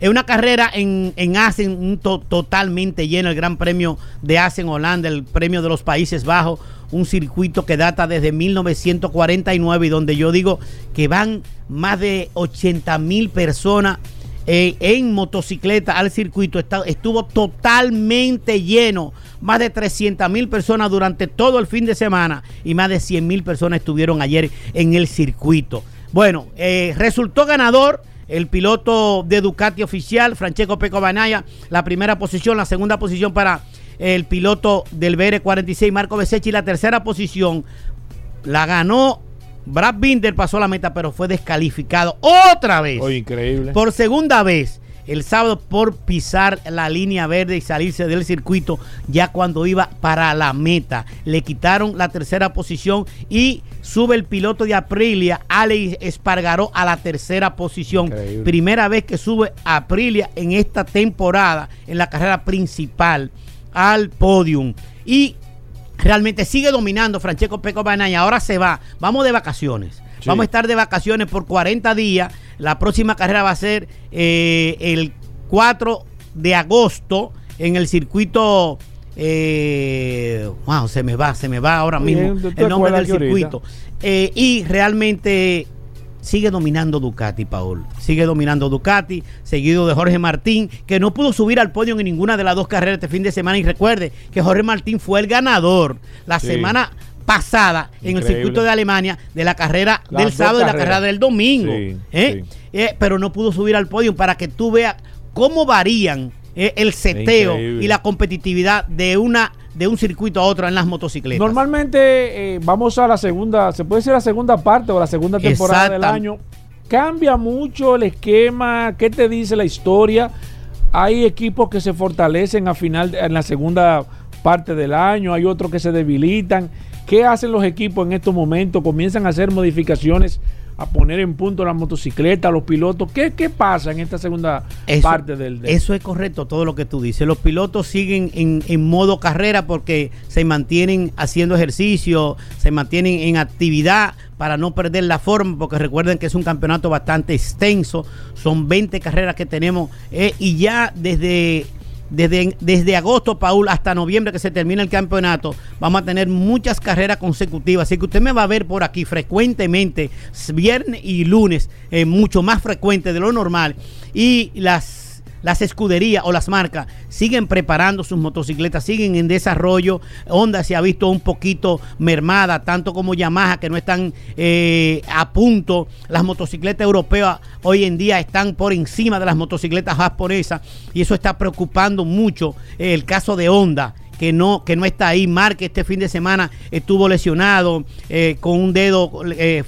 es una carrera en, en to- totalmente lleno, el Gran Premio de Assen, Holanda, el Premio de los Países Bajos, un circuito que data desde 1949 y donde yo digo que van más de 80 mil personas en motocicleta al circuito. Estuvo totalmente lleno, más de 300 mil personas durante todo el fin de semana y más de 100 mil personas estuvieron ayer en el circuito. Bueno, eh, resultó ganador el piloto de Ducati oficial, Francesco Peco Banaya, la primera posición, la segunda posición para el piloto del BR46, Marco Besecchi, la tercera posición la ganó Brad Binder, pasó la meta, pero fue descalificado otra vez. Oye, increíble. Por segunda vez el sábado por pisar la línea verde y salirse del circuito ya cuando iba para la meta. Le quitaron la tercera posición y sube el piloto de Aprilia, Alex Espargaró, a la tercera posición. Increíble. Primera vez que sube Aprilia en esta temporada en la carrera principal al podium. Y realmente sigue dominando Francesco Peco Banaya. Ahora se va. Vamos de vacaciones. Sí. Vamos a estar de vacaciones por 40 días. La próxima carrera va a ser eh, el 4 de agosto en el circuito. eh, wow, se me va, se me va ahora mismo bien, el nombre del circuito. Eh, y realmente sigue dominando Ducati, Paul. Sigue dominando Ducati, seguido de Jorge Martín, que no pudo subir al podio en ninguna de las dos carreras este fin de semana. Y recuerde que Jorge Martín fue el ganador la Sí. semana pasada en el circuito de Alemania de la carrera Las del sábado y la carrera del domingo. Sí, ¿eh? Eh, pero no pudo subir al podio para que tú veas cómo varían eh, el seteo Increíble. y la competitividad de una de un circuito a otro en las motocicletas. Normalmente eh, vamos a la segunda, se puede decir la segunda parte o la segunda temporada del año. Cambia mucho el esquema, ¿qué te dice la historia? Hay equipos que se fortalecen a final en la segunda parte del año, hay otros que se debilitan. ¿Qué hacen los equipos en estos momentos? Comienzan a hacer modificaciones, a poner en punto la motocicleta, los pilotos. ¿Qué, qué pasa en esta segunda Eso, parte del, del- eso es correcto, todo lo que tú dices. Los pilotos siguen en, en modo carrera porque se mantienen haciendo ejercicio, se mantienen en actividad para no perder la forma, porque recuerden que es un campeonato bastante extenso, son 20 carreras que tenemos eh, y ya desde... Desde, desde agosto, Paul, hasta noviembre que se termina el campeonato, vamos a tener muchas carreras consecutivas. Así que usted me va a ver por aquí frecuentemente, viernes y lunes, eh, mucho más frecuente de lo normal. Y las las escuderías o las marcas siguen preparando sus motocicletas, siguen en desarrollo. Honda se ha visto un poquito mermada, tanto como Yamaha, que no están eh, a punto. Las motocicletas europeas hoy en día están por encima de las motocicletas japonesas y eso está preocupando mucho. Eh, el caso de Honda que no, que no está ahí. Marque este fin de semana estuvo lesionado, eh, con un dedo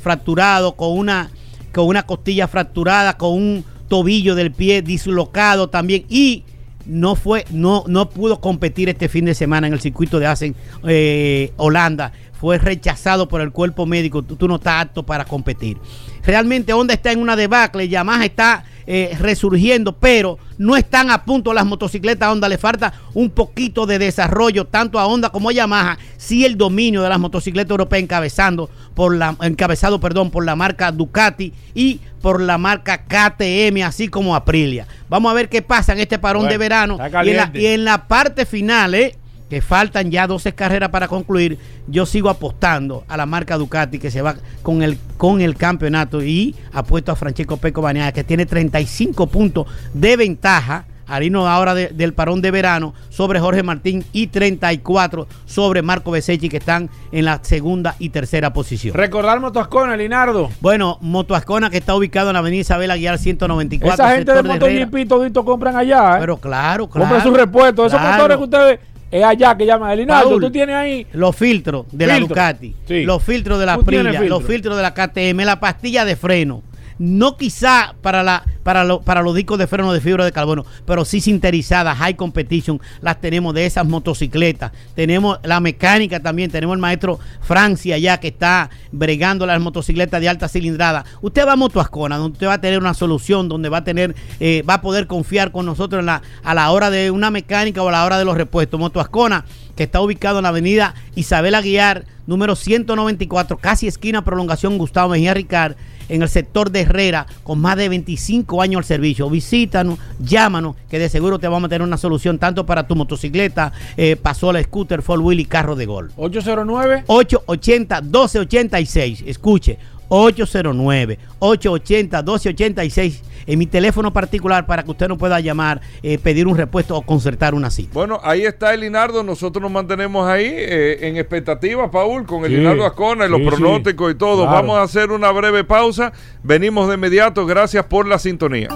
fracturado, con una, con una costilla fracturada, con un tobillo del pie dislocado también. Y no fue, no, no pudo competir este fin de semana en el circuito de Asen, eh, Holanda. Fue rechazado por el cuerpo médico. Tú, tú no estás apto para competir. Realmente Honda está en una debacle, Yamaha está eh, resurgiendo, pero no están a punto las motocicletas Honda. Le falta un poquito de desarrollo, tanto a Honda como a Yamaha. Sí el dominio de las motocicletas europeas encabezando por la, encabezado perdón, por la marca Ducati y por la marca KTM, así como Aprilia. Vamos a ver qué pasa en este parón Bueno, de verano. Y en, la, y en la parte final, ¿eh? Que faltan ya 12 carreras para concluir, yo sigo apostando a la marca Ducati que se va con el, con el campeonato y apuesto a Francesco Peco Bagnaia que tiene 35 puntos de ventaja al irnos ahora de- del parón de verano sobre Jorge Martín y 34 sobre Marco Besecchi que están en la segunda y tercera posición. Recordar Motoscona, Linardo. Bueno, Motoascona que está ubicado en la avenida Isabel Aguilar 194. Esa gente de. MotoGP todito compran allá. ¿eh? Pero claro, claro. Compran sus repuestos. Esos motores que ustedes es allá que llaman. Paul, tú tienes ahí. Los filtros de la. Ducati, Sí. los filtros de la filtro. los filtros de la KTM, la pastilla de freno. No quizá para, la, para, lo- para los discos de freno de fibra de carbono, pero sí sinterizadas, high competition, las tenemos de esas motocicletas. Tenemos la mecánica también, tenemos el maestro Francia ya que está bregando las motocicletas de alta cilindrada. Usted va a Motoascona, donde usted va a tener una solución, donde va a tener, eh, va a poder confiar con nosotros en la, a la hora de una mecánica o a la hora de los repuestos. Motoascona, que está ubicado en la avenida Isabel Aguiar, número 194, casi esquina prolongación Gustavo Mejía Ricard, en el sector de Herrera, con más de 25 años al servicio. Visítanos, llámanos, que de seguro te vamos a tener una solución tanto para tu motocicleta, eh, pasola, scooter, four wheel y carro de gol. 809 880 1286. Escuche, 809 880 1286 en mi teléfono particular para que usted nos pueda llamar, eh, pedir un repuesto o concertar una cita. Bueno, ahí está el Linardo. Nosotros nos mantenemos ahí eh, en expectativa, Paul, con el Sí, Linardo Ascona y los sí, pronósticos y todo. claro. Vamos a hacer una breve pausa. Venimos de inmediato. Gracias por la sintonía.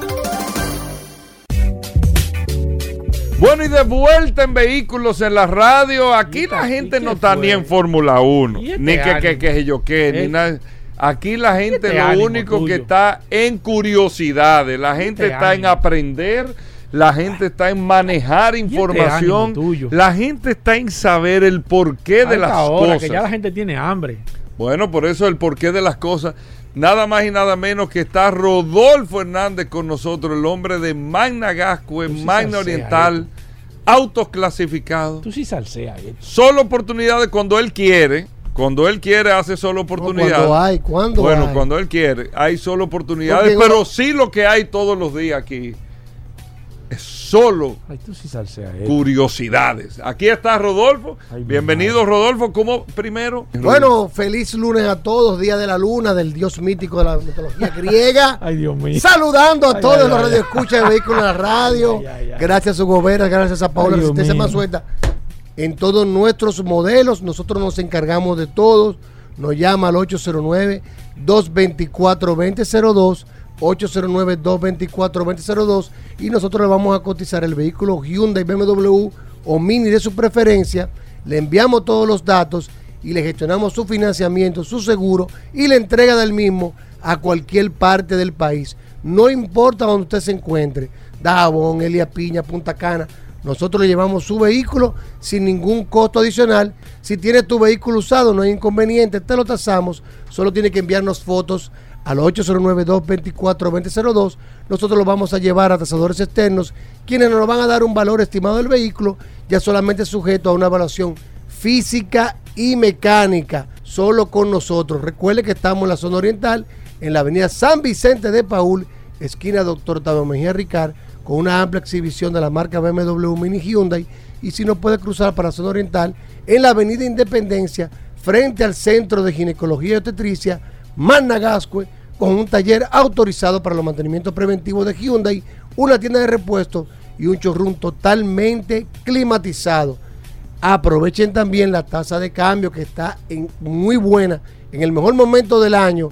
Bueno, y de vuelta en vehículos en la radio. Aquí la gente no está ni en Fórmula 1, ¿Y este ni que, que, ánimo? que yo qué, ni Este- nada. Aquí la gente este lo único que está en curiosidades, la gente este está en aprender, la gente está en manejar información, la gente está en saber el porqué de las hora, cosas. que ya la gente tiene hambre. Bueno, por eso el porqué de las cosas. Nada más y nada menos que está Rodolfo Hernández con nosotros, el hombre de Magna Gascue, Tú sí Magna Oriental, autos clasificados. Tú sí salseas. Solo oportunidades cuando él quiere. Cuando él quiere hace solo oportunidades. cuando hay, cuando Bueno, hay. cuando él quiere. Hay solo oportunidades, Porque- pero sí lo que hay todos los días aquí es solo Ay, tú sí salseas. eh. curiosidades. Aquí está Rodolfo. Ay, Bienvenido, Rodolfo. ¿Cómo primero? Bueno, feliz lunes a todos, día de la luna, del dios mítico de la mitología griega. Ay, Dios mío. Saludando a Ay, todos ay, los radioescuchas de vehículos en la radio. Ay, ay, ay. Gracias a su gobierno, gracias a Dios Resistencia mío. En todos nuestros modelos, nosotros nos encargamos de todos. Nos llama al 809-224-2002. 809-224-2002 y nosotros le vamos a cotizar el vehículo Hyundai, BMW o Mini de su preferencia. Le enviamos todos los datos y le gestionamos su financiamiento, su seguro y la entrega del mismo a cualquier parte del país. No importa donde usted se encuentre, Dajabón, Elia Piña, Punta Cana, nosotros le llevamos su vehículo sin ningún costo adicional. Si tiene tu vehículo usado, no hay inconveniente, te lo tasamos. Solo tiene que enviarnos fotos al 809-224-2002. Nosotros lo vamos a llevar a tasadores externos, quienes nos van a dar un valor estimado del vehículo, ya solamente sujeto a una evaluación física y mecánica, solo con nosotros. Recuerde que estamos en la zona oriental, en la avenida San Vicente de Paul, esquina Doctor Octavio Mejía Ricard, con una amplia exhibición de la marca BMW Mini Hyundai. Y si no puede cruzar para la zona oriental, en la avenida Independencia, frente al Centro de Ginecología y Obstetricia, Managascue, con un taller autorizado para los mantenimientos preventivos de Hyundai, una tienda de repuestos y un showroom totalmente climatizado. Aprovechen también la tasa de cambio que está en muy buena, en el mejor momento del año.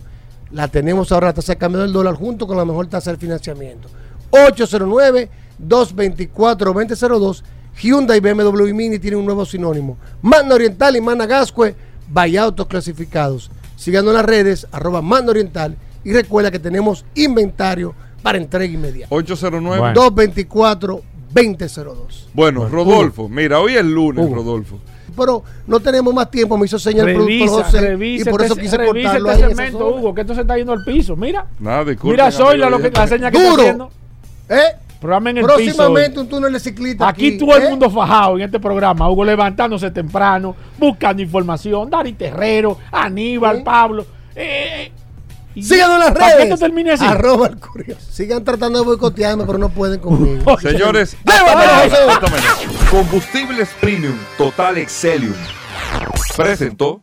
La tenemos ahora, la tasa de cambio del dólar, junto con la mejor tasa de financiamiento. 809-224-2002. Hyundai, BMW y Mini tienen un nuevo sinónimo. Manda Oriental y Mana Gascue, vaya autos clasificados. Síganos en las redes, arroba Manda Oriental. Y recuerda que tenemos inventario para entrega inmediata. 809. 224-2002. Bueno, Rodolfo, mira, hoy es lunes, Rodolfo. Pero no tenemos más tiempo, me hizo señal el productor José. revisa y por eso este- quise revisa cortarlo este segmento. Hugo, que esto se está yendo al piso. Mira. Nada, Mira, lo que, la señal que Duro. está haciendo. ¿Eh? Programa en el piso. Próximamente un túnel de ciclista. Aquí, todo ¿eh? el mundo fajado en este programa. Hugo levantándose temprano, buscando información. Dari Terrero, Aníbal, Pablo. Eh, y- Síganos en las ¿Para redes. termine así? Arroba el curioso. Sigan tratando de boicotearme, pero no pueden conmigo. Señores. Combustibles Premium Total Excelium presentó